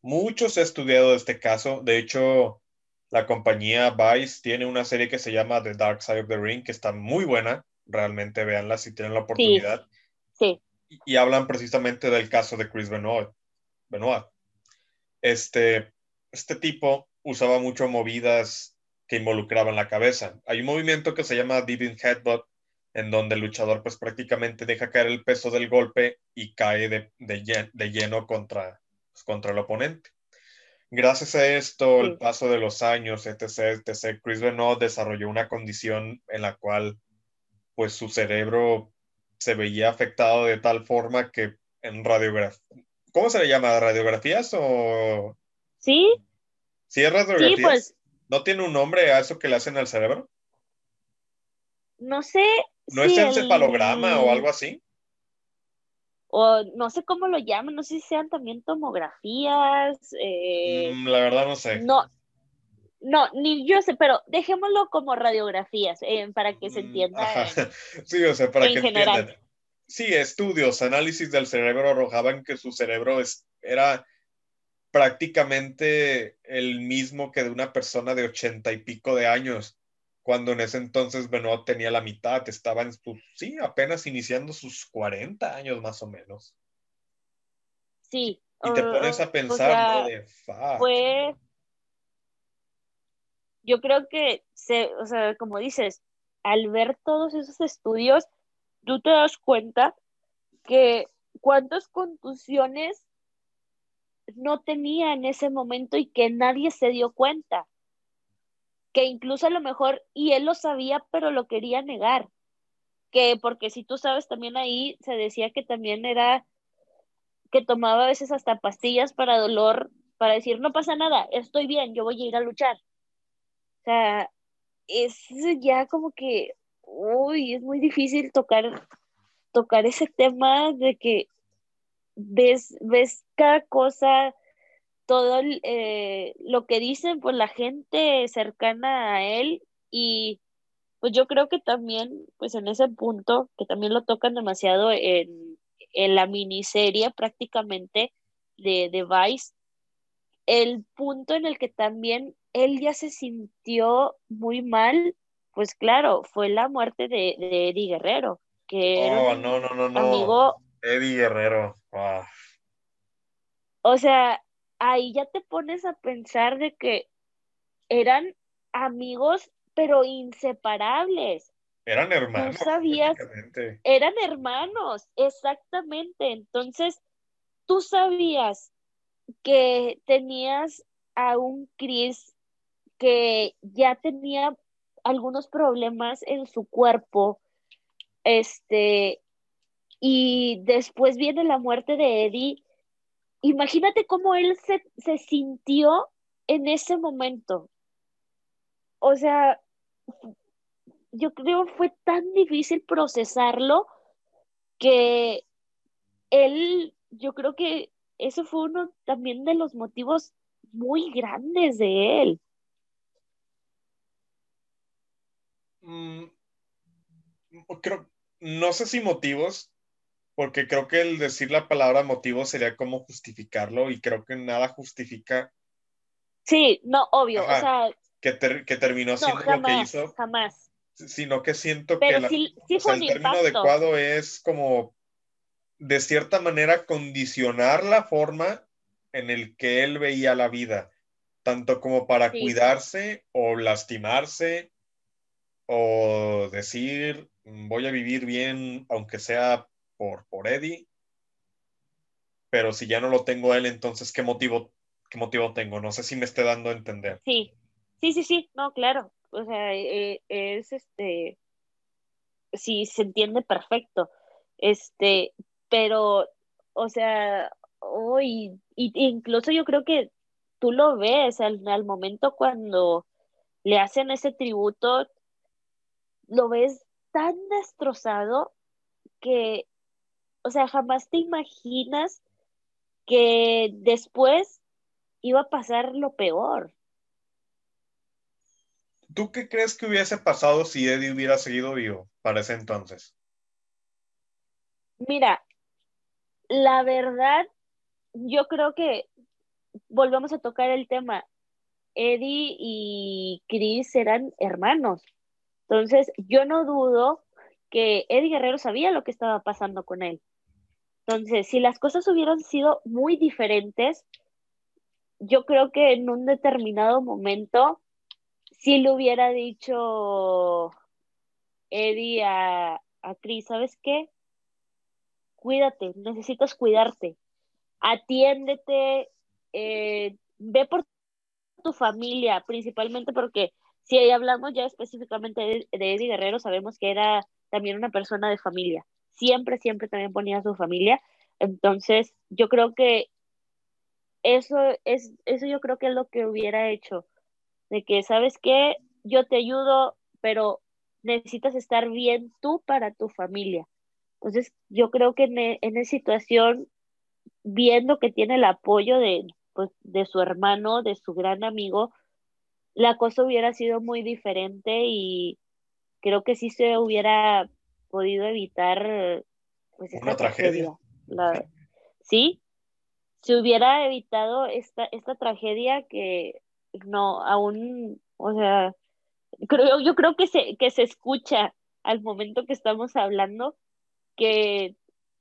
muchos he estudiado este caso. De hecho, la compañía Vice tiene una serie que se llama The Dark Side of the Ring, que está muy buena. Realmente véanla si tienen la oportunidad. Sí. Y, hablan precisamente del caso de Chris Benoit. Benoit. Este, este tipo usaba mucho movidas que involucraban la cabeza. Hay un movimiento que se llama Diving Headbutt, en donde el luchador pues prácticamente deja caer el peso del golpe y cae de, de, lleno contra, pues, contra el oponente. Gracias a esto, el paso de los años, etc., etc., Chris Benoit desarrolló una condición en la cual, pues, su cerebro se veía afectado de tal forma que en radiografía, ¿cómo se le llama? ¿Radiografías o...? Sí. ¿Sí es radiografías? Sí, pues... ¿No tiene un nombre a eso que le hacen al cerebro? No sé. ¿No es encefalograma o algo así? o no sé cómo lo llaman, no sé si sean también tomografías. Eh, mm, la verdad no sé. No, no, ni yo sé, pero dejémoslo como radiografías eh, para que se mm, entienda. sí, o sea, para que entiendan. Sí, estudios, análisis del cerebro arrojaban que su cerebro es, era prácticamente el mismo que de una persona de ochenta y pico de años cuando en ese entonces Benoit tenía la mitad, estaba en sus, sí, apenas iniciando sus 40 años más o menos. Sí. Y te pones a pensar, De, Fue, yo creo que, se, o sea, como dices, al ver todos esos estudios, tú te das cuenta que cuántas contusiones no tenía en ese momento y que nadie se dio cuenta que incluso a lo mejor, y él lo sabía, pero lo quería negar, que porque si tú sabes, también ahí se decía que también era que tomaba a veces hasta pastillas para dolor, para decir, no pasa nada, estoy bien, yo voy a ir a luchar. O sea, es ya como que, uy, es muy difícil tocar, tocar ese tema de que ves, ves cada cosa, todo eh, lo que dicen pues la gente cercana a él y pues yo creo que también pues en ese punto que también lo tocan demasiado en, en la miniserie prácticamente de, de Vice el punto en el que también él ya se sintió muy mal pues claro fue la muerte de, de Eddie Guerrero que oh, no, no, no, no. amigo Eddie Guerrero o sea ahí ya te pones a pensar de que eran amigos, pero inseparables. Eran hermanos. Tú sabías, eran hermanos, exactamente. Entonces, tú sabías que tenías a un Chris que ya tenía algunos problemas en su cuerpo, este, y después viene la muerte de Eddie imagínate cómo él se, sintió en ese momento. O sea, yo creo fue tan difícil procesarlo que él, yo creo que eso fue uno también de los motivos muy grandes de él. Mm, creo, no sé si motivos, porque creo que el decir la palabra motivo sería como justificarlo y creo que nada justifica. Sí, no, obvio, o sea. Que, que terminó siendo lo que hizo. Jamás. Sino que siento que el término adecuado es como, de cierta manera, condicionar la forma en el que él veía la vida, tanto como para cuidarse o lastimarse o decir, voy a vivir bien, aunque sea por, Eddie. Pero si ya no lo tengo él, entonces, ¿qué motivo, ¿qué motivo tengo? No sé si me esté dando a entender. Sí, Sí, sí, sí, no, claro. O sea, eh, es este, sí, se entiende perfecto. Este, pero, o sea, hoy, incluso yo creo que tú lo ves al, al momento cuando le hacen ese tributo, lo ves tan destrozado que, o sea, jamás te imaginas que después iba a pasar lo peor. ¿Tú qué crees que hubiese pasado si Eddie hubiera seguido vivo para ese entonces? Mira, la verdad, yo creo que volvemos a tocar el tema. Eddie y Chris eran hermanos. Entonces, yo no dudo que Eddie Guerrero sabía lo que estaba pasando con él. Entonces, si las cosas hubieran sido muy diferentes, yo creo que en un determinado momento, si le hubiera dicho Eddie a, a Chris, ¿sabes qué? Cuídate, necesitas cuidarte, atiéndete, eh, ve por tu familia, principalmente porque si hablamos ya específicamente de, Eddie Guerrero, sabemos que era también una persona de familia. Siempre, siempre también ponía a su familia. Entonces, yo creo que eso es, eso yo creo que es lo que hubiera hecho. De que, ¿sabes qué? Yo te ayudo, pero necesitas estar bien tú para tu familia. Entonces, yo creo que en, e, en esa situación, viendo que tiene el apoyo de, pues, de su hermano, de su gran amigo, la cosa hubiera sido muy diferente y creo que sí se hubiera podido evitar pues una tragedia. sí, se hubiera evitado esta, esta tragedia que no, aún, o sea, creo, yo creo que se, que se escucha al momento que estamos hablando que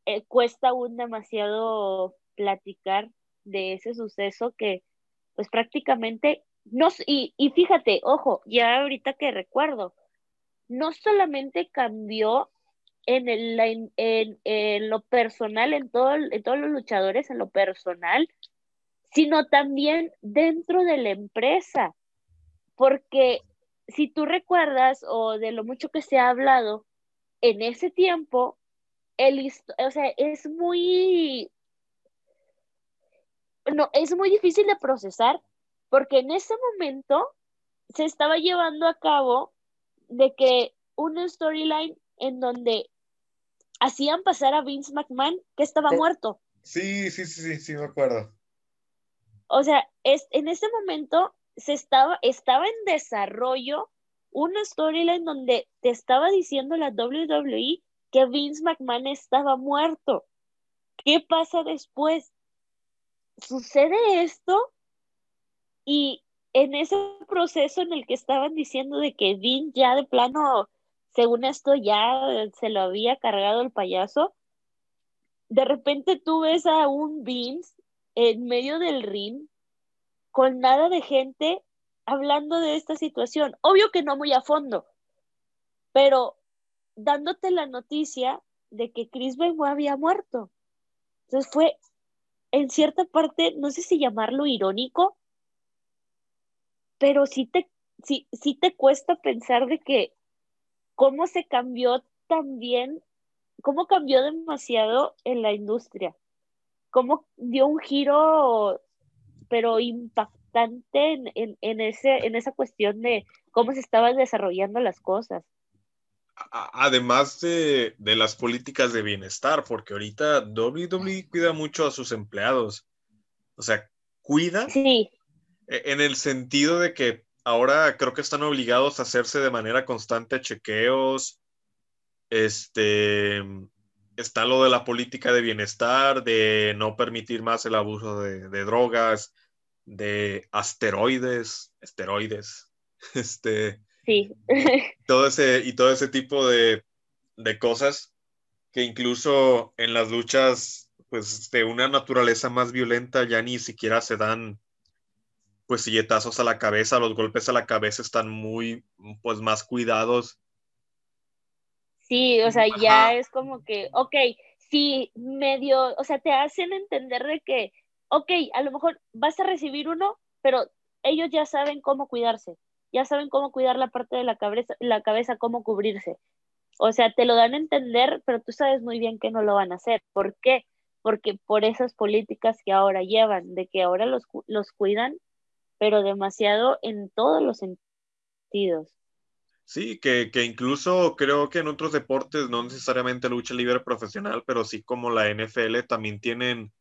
eh, cuesta aún demasiado platicar de ese suceso que pues prácticamente no y, y fíjate, ojo, ya ahorita que recuerdo, no solamente cambió en, el, en, en, lo personal, en, todo, en todos los luchadores, en lo personal, sino también dentro de la empresa. Porque si tú recuerdas o de lo mucho que se ha hablado, en ese tiempo, el, o sea, es muy no, es muy difícil de procesar porque en ese momento se estaba llevando a cabo de que una storyline en donde hacían pasar a Vince McMahon que estaba muerto. Sí, sí, sí, sí, sí, me acuerdo. O sea, es, en ese momento se estaba, estaba en desarrollo una storyline donde te estaba diciendo la WWE que Vince McMahon estaba muerto. ¿Qué pasa después? sucede esto y en ese proceso en el que estaban diciendo de que Dean ya de plano, según esto, ya se lo había cargado el payaso, de repente tú ves a un Vince en medio del ring con nada de gente hablando de esta situación. Obvio que no muy a fondo, pero dándote la noticia de que Chris Benoit había muerto. Entonces fue en cierta parte, no sé si llamarlo irónico, pero sí te, sí, sí te cuesta pensar de que cómo se cambió también, cómo cambió demasiado en la industria, cómo dio un giro, pero impactante en, en, ese, en esa cuestión de cómo se estaban desarrollando las cosas además de, las políticas de bienestar, porque ahorita WWE cuida mucho a sus empleados. O sea, cuida sí. E, en el sentido de que ahora creo que están obligados a hacerse de manera constante chequeos. Este está lo de la política de bienestar, de no permitir más el abuso de, de drogas, de asteroides, esteroides. Este, Sí. todo ese, y todo ese tipo de, cosas que incluso en las luchas pues de una naturaleza más violenta ya ni siquiera se dan pues silletazos a la cabeza, los golpes a la cabeza están muy pues más cuidados. Sí, o sea, ya es como que, ok, sí, medio, o sea, te hacen entender de que, ok, a lo mejor vas a recibir uno, pero ellos ya saben cómo cuidarse. Ya saben cómo cuidar la parte de la cabeza, la cabeza, cómo cubrirse. O sea, te lo dan a entender, pero tú sabes muy bien que no lo van a hacer. ¿Por qué? Porque por esas políticas que ahora llevan, de que ahora los, los cuidan, pero demasiado en todos los sentidos. Sí, que, que, incluso creo que en otros deportes, no necesariamente lucha libre profesional, pero sí como la NFL, también tienen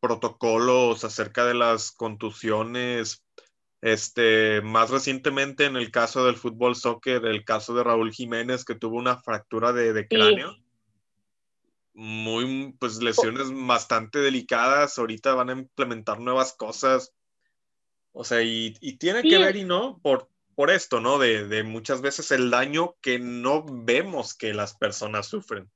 protocolos acerca de las contusiones. Este, más recientemente en el caso del fútbol soccer, el caso de Raúl Jiménez que tuvo una fractura de, de cráneo. Muy, pues lesiones bastante delicadas. Ahorita van a implementar nuevas cosas. O sea, y, y tiene que ver y no por, por esto, ¿no? De, de, muchas veces el daño que no vemos que las personas sufren.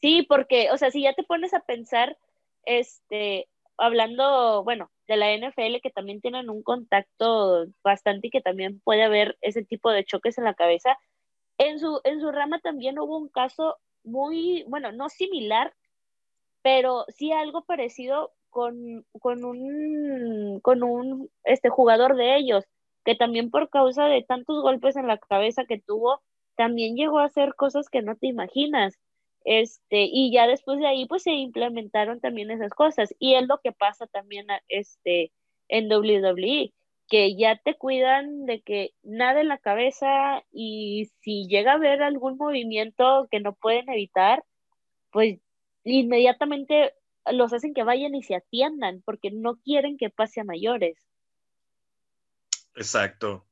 Sí, porque, o sea, si ya te pones a pensar, este, hablando, bueno, de la NFL, que también tienen un contacto bastante y que también puede haber ese tipo de choques en la cabeza, en su, en su rama también hubo un caso muy, bueno, no similar, pero sí algo parecido con, con un, con un este, jugador de ellos que también por causa de tantos golpes en la cabeza que tuvo, también llegó a hacer cosas que no te imaginas. Este, y ya después de ahí, pues se implementaron también esas cosas. Y es lo que pasa también este, en WWE, que ya te cuidan de que nada en la cabeza y si llega a haber algún movimiento que no pueden evitar, pues inmediatamente los hacen que vayan y se atiendan porque no quieren que pase a mayores. Exacto.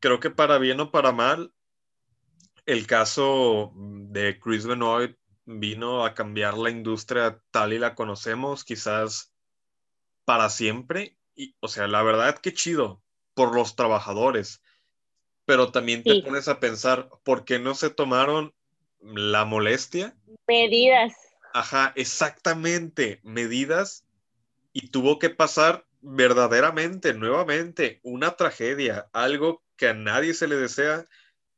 Creo que para bien o para mal, el caso de Chris Benoit vino a cambiar la industria tal y la conocemos, quizás para siempre. Y, o sea, la verdad que chido por los trabajadores, pero también te pones a pensar, ¿por qué no se tomaron la molestia? Medidas. Ajá, exactamente, medidas. Y tuvo que pasar verdaderamente, nuevamente, una tragedia, algo que a nadie se le desea,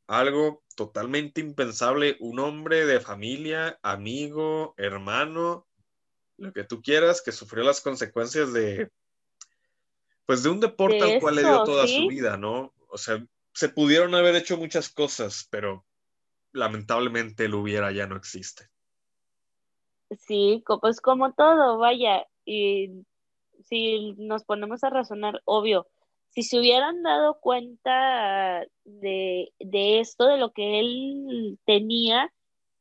algo totalmente impensable, un hombre de familia, amigo, hermano, lo que tú quieras, que sufrió las consecuencias de, pues de un deporte al cual le dio toda su vida, ¿no? O sea, se pudieron haber hecho muchas cosas, pero lamentablemente el hubiera ya no existe. Sí, pues como todo, vaya, y si nos ponemos a razonar, obvio, si se hubieran dado cuenta de, esto, de lo que él tenía,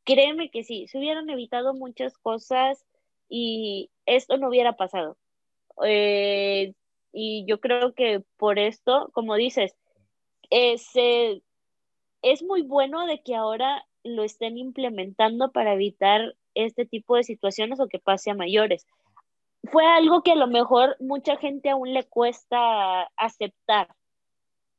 créeme que sí, se hubieran evitado muchas cosas y esto no hubiera pasado. Eh, y yo creo que por esto, como dices, es, es muy bueno de que ahora lo estén implementando para evitar este tipo de situaciones o que pase a mayores fue algo que a lo mejor mucha gente aún le cuesta aceptar,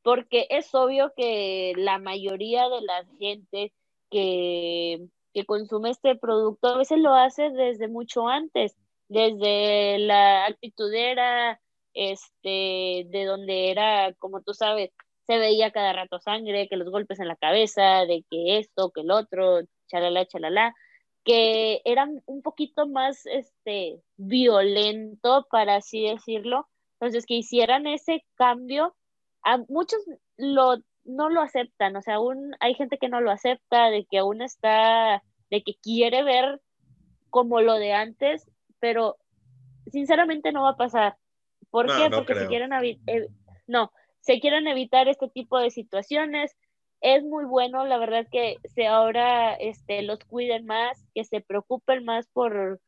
porque es obvio que la mayoría de la gente que, que consume este producto a veces lo hace desde mucho antes, desde la actitudera, este, de donde era, como tú sabes, se veía cada rato sangre, que los golpes en la cabeza, de que esto, que el otro, chalala, chalala que eran un poquito más este, violento, para así decirlo. Entonces, que hicieran ese cambio, a muchos lo, no lo aceptan, o sea, aún hay gente que no lo acepta, de que aún está, de que quiere ver como lo de antes, pero sinceramente no va a pasar. ¿Por qué? Porque se quieren, no, se quieren evitar este tipo de situaciones, es muy bueno, la verdad que se ahora este, los cuiden más, que se preocupen más por,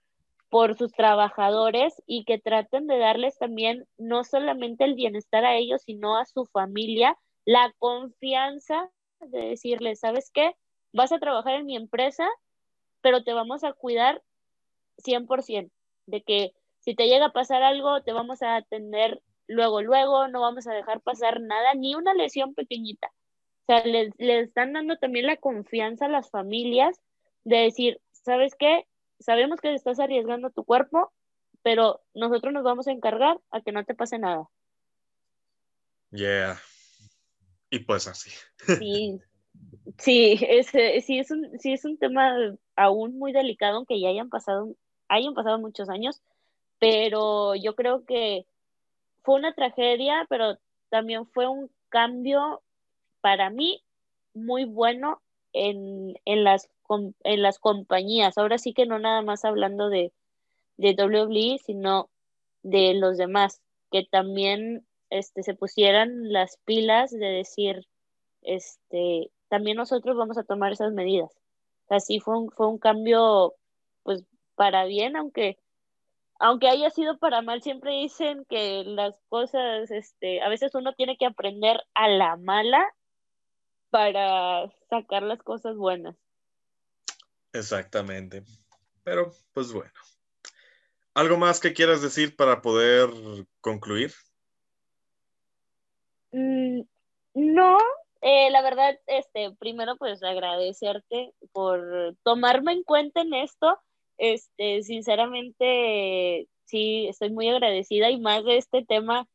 por sus trabajadores y que traten de darles también no solamente el bienestar a ellos, sino a su familia, la confianza de decirles, ¿sabes qué? Vas a trabajar en mi empresa, pero te vamos a cuidar 100%, de que si te llega a pasar algo, te vamos a atender luego, luego, no vamos a dejar pasar nada, ni una lesión pequeñita sea, le, están dando también la confianza a las familias de decir, ¿sabes qué? Sabemos que estás arriesgando tu cuerpo, pero nosotros nos vamos a encargar a que no te pase nada. Yeah. Y pues así. Sí, sí, es, sí, es un, sí es un tema aún muy delicado, aunque ya hayan pasado, hayan pasado muchos años, pero yo creo que fue una tragedia, pero también fue un cambio para mí muy bueno en, las, en las compañías. Ahora sí que no nada más hablando de, de WWE, sino de los demás, que también este, se pusieran las pilas de decir, este, también nosotros vamos a tomar esas medidas. Así fue un, fue un cambio, pues, para bien, aunque, aunque haya sido para mal, siempre dicen que las cosas, este, a veces uno tiene que aprender a la mala para sacar las cosas buenas. Exactamente. Pero, pues bueno. ¿Algo más que quieras decir para poder concluir? Mm, no, eh, la verdad, este, primero pues agradecerte por tomarme en cuenta en esto. Este, sinceramente, sí, estoy muy agradecida y más de este tema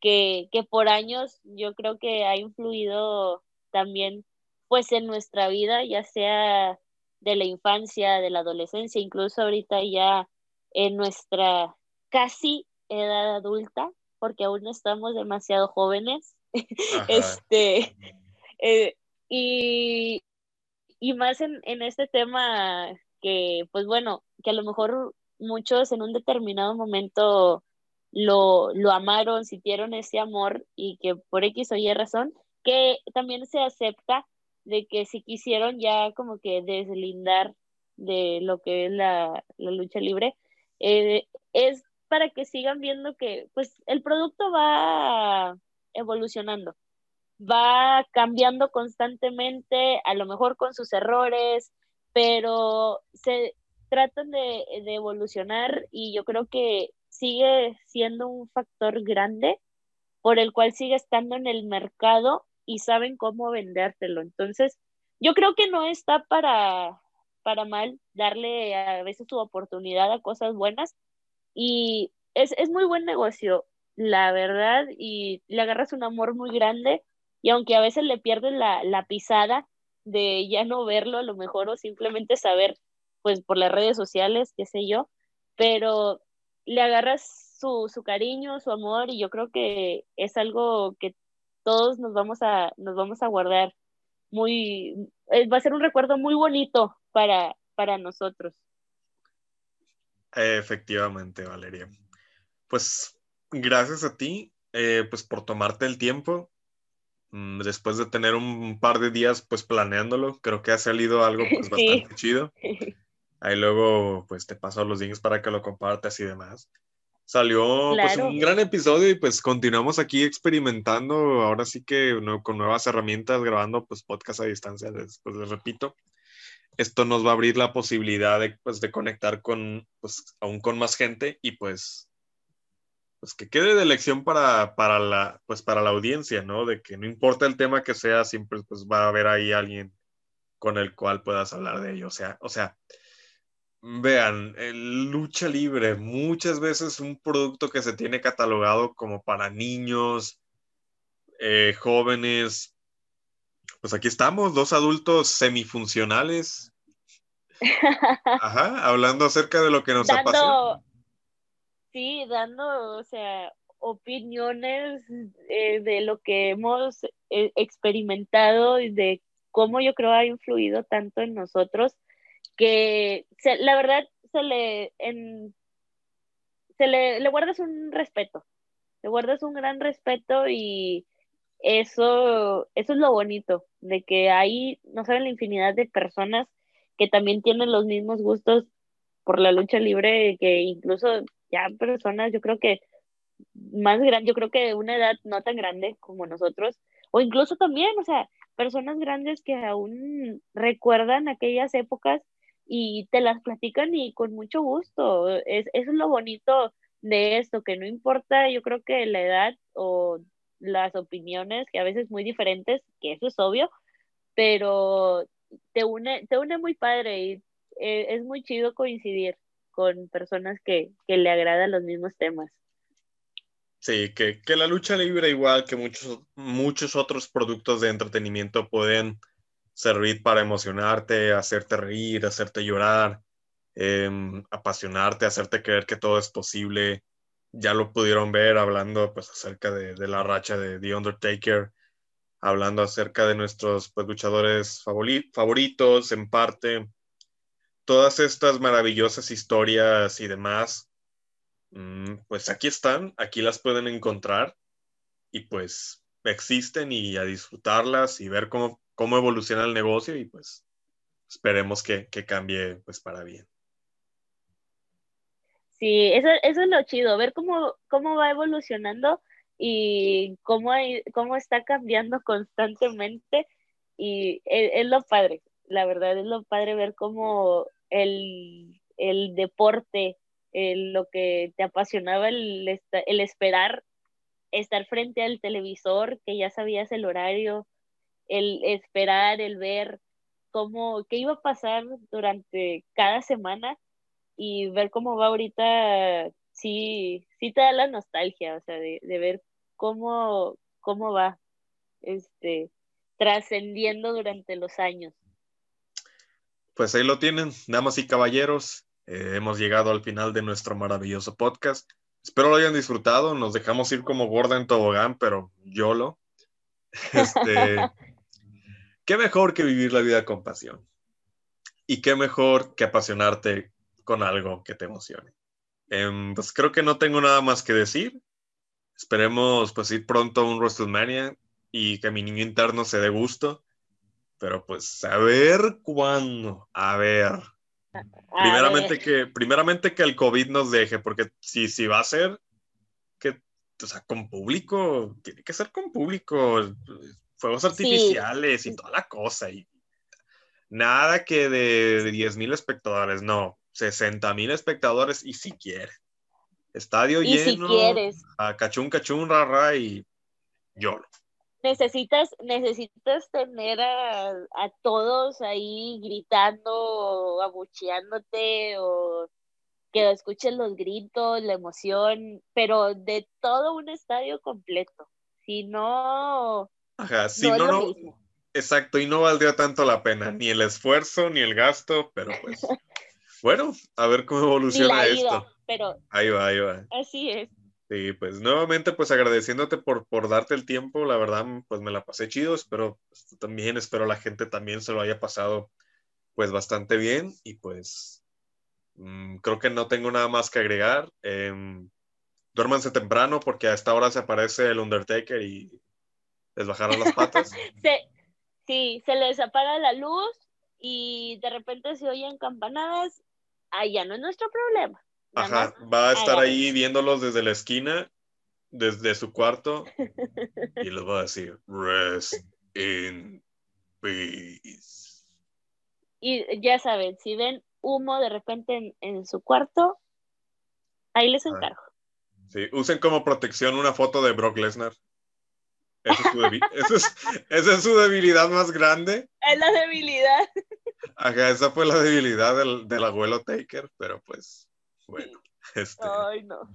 que, que por años yo creo que ha influido también pues en nuestra vida, ya sea de la infancia, de la adolescencia, incluso ahorita ya en nuestra casi edad adulta, porque aún estamos demasiado jóvenes. este, eh, y, y, más en, en este tema que, pues bueno, que a lo mejor muchos en un determinado momento lo, lo amaron, sintieron ese amor y que por X o Y razón, que también se acepta de que si quisieron ya como que deslindar de lo que es la, la lucha libre, eh, es para que sigan viendo que pues el producto va evolucionando, va cambiando constantemente, a lo mejor con sus errores, pero se tratan de, de evolucionar y yo creo que sigue siendo un factor grande por el cual sigue estando en el mercado y saben cómo vendértelo. Entonces, yo creo que no está para, para mal darle a veces su oportunidad a cosas buenas y es, es muy buen negocio, la verdad, y le agarras un amor muy grande y aunque a veces le pierdes la, la pisada de ya no verlo a lo mejor o simplemente saber pues por las redes sociales, qué sé yo, pero le agarras su, su cariño, su amor y yo creo que es algo que todos nos vamos a, nos vamos a guardar muy, eh, va a ser un recuerdo muy bonito para, para nosotros. Efectivamente, Valeria. Pues gracias a ti, eh, pues por tomarte el tiempo. Mm, después de tener un par de días, pues planeándolo, creo que ha salido algo pues bastante chido. Ahí luego, pues te paso los links para que lo compartas y demás. Salió pues un gran episodio y pues continuamos aquí experimentando, ahora sí que con nuevas herramientas, grabando pues podcast a distancia, después les repito. Esto nos va a abrir la posibilidad de, pues, de conectar con, pues, aún con más gente y pues, pues que quede de lección para, para, la, pues, para la audiencia, ¿no? De que no importa el tema que sea, siempre pues va a haber ahí alguien con el cual puedas hablar de ello. O sea, o sea, Vean, lucha libre, muchas veces un producto que se tiene catalogado como para niños, eh, jóvenes. Pues aquí estamos, dos adultos semifuncionales. Ajá, hablando acerca de lo que nos dando, apasiona. Sí, dando, o sea, opiniones eh, de lo que hemos eh, experimentado y de cómo yo creo ha influido tanto en nosotros que la verdad se le, se le, le guardas un respeto, le guardas un gran respeto y eso, eso es lo bonito, de que hay, no saben la infinidad de personas que también tienen los mismos gustos por la lucha libre, que incluso ya personas, yo creo que más grande, yo creo que de una edad no tan grande como nosotros, o incluso también, o sea, personas grandes que aún recuerdan aquellas épocas y te las platican y con mucho gusto. Es, es lo bonito de esto, que no importa, yo creo que la edad o las opiniones, que a veces muy diferentes, que eso es obvio, pero te une, te une muy padre y eh, es muy chido coincidir con personas que, que le agradan los mismos temas. Sí, que, que, la lucha libre, igual que muchos, muchos otros productos de entretenimiento, pueden servir para emocionarte, hacerte reír, hacerte llorar, em, apasionarte, hacerte creer que todo es posible. Ya lo pudieron ver hablando pues acerca de, la racha de The Undertaker, hablando acerca de nuestros pues, luchadores favoritos, en parte, todas estas maravillosas historias y demás, mm, pues aquí están, aquí las pueden encontrar y pues existen y a disfrutarlas y ver cómo, cómo evoluciona el negocio y pues esperemos que, que cambie pues para bien. Sí, eso, eso es lo chido, ver cómo, cómo va evolucionando y cómo, cómo está cambiando constantemente y es, lo padre, la verdad es lo padre ver cómo el, el deporte, lo que te apasionaba, el, el esperar estar frente al televisor, que ya sabías el horario, el esperar, el ver cómo, qué iba a pasar durante cada semana y ver cómo va ahorita, sí, sí te da la nostalgia, o sea, de, ver cómo, cómo va, este, trascendiendo durante los años. Pues ahí lo tienen, damas y caballeros. Eh, hemos llegado al final de nuestro maravilloso podcast. Espero lo hayan disfrutado. Nos dejamos ir como gorda en tobogán, pero yo lo. Este, qué mejor que vivir la vida con pasión. Y qué mejor que apasionarte con algo que te emocione. Em, pues creo que no tengo nada más que decir. Esperemos pues ir pronto a un WrestleMania y que mi niño interno se dé gusto. Pero pues a ver cuándo, a ver. primeramente que primeramente que el COVID nos deje, porque si, si va a ser que, o sea, con público, tiene que ser con público, fuegos artificiales y toda la cosa. Y nada que de, de 10 mil espectadores, no. 60 mil espectadores y si quiere. Estadio y lleno. Si quieres. A cachún, cachún, rara y yo. Necesitas, necesitas tener a, a todos ahí gritando, abucheándote o que escuchen los gritos, la emoción, pero de todo un estadio completo. Si no. Ajá, si no, no. Exacto, y no valdría tanto la pena, ni el esfuerzo, ni el gasto, pero pues. Bueno, a ver cómo evoluciona esto. pero ahí va, ahí va. Así es. Sí, pues nuevamente pues agradeciéndote por, por darte el tiempo, la verdad pues me la pasé chido, espero pues, también, espero la gente también se lo haya pasado pues bastante bien y pues mm, creo que no tengo nada más que agregar. Eh, duérmanse temprano porque a esta hora se aparece el Undertaker y les bajaron las patas. sí, se les apaga la luz y de repente se oyen campanadas allá no es nuestro problema. Ajá, va a estar ahí viéndolos desde la esquina, desde su cuarto, y les va a decir, rest in peace. Y ya saben, si ven humo de repente en, su cuarto, ahí les encargo. Sí, usen como protección una foto de Brock Lesnar. Esa es, su debilidad más grande. Es la debilidad. Ajá, esa fue la debilidad del, abuelo Taker, pero pues, bueno. Este, Ay, no.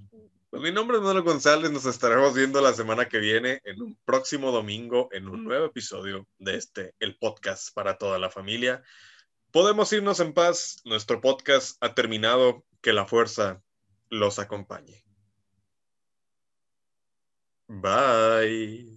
Pues mi nombre es Manuel González, nos estaremos viendo la semana que viene en un próximo domingo en un nuevo episodio de este, el podcast para toda la familia. Podemos irnos en paz, nuestro podcast ha terminado, que la fuerza los acompañe. Bye.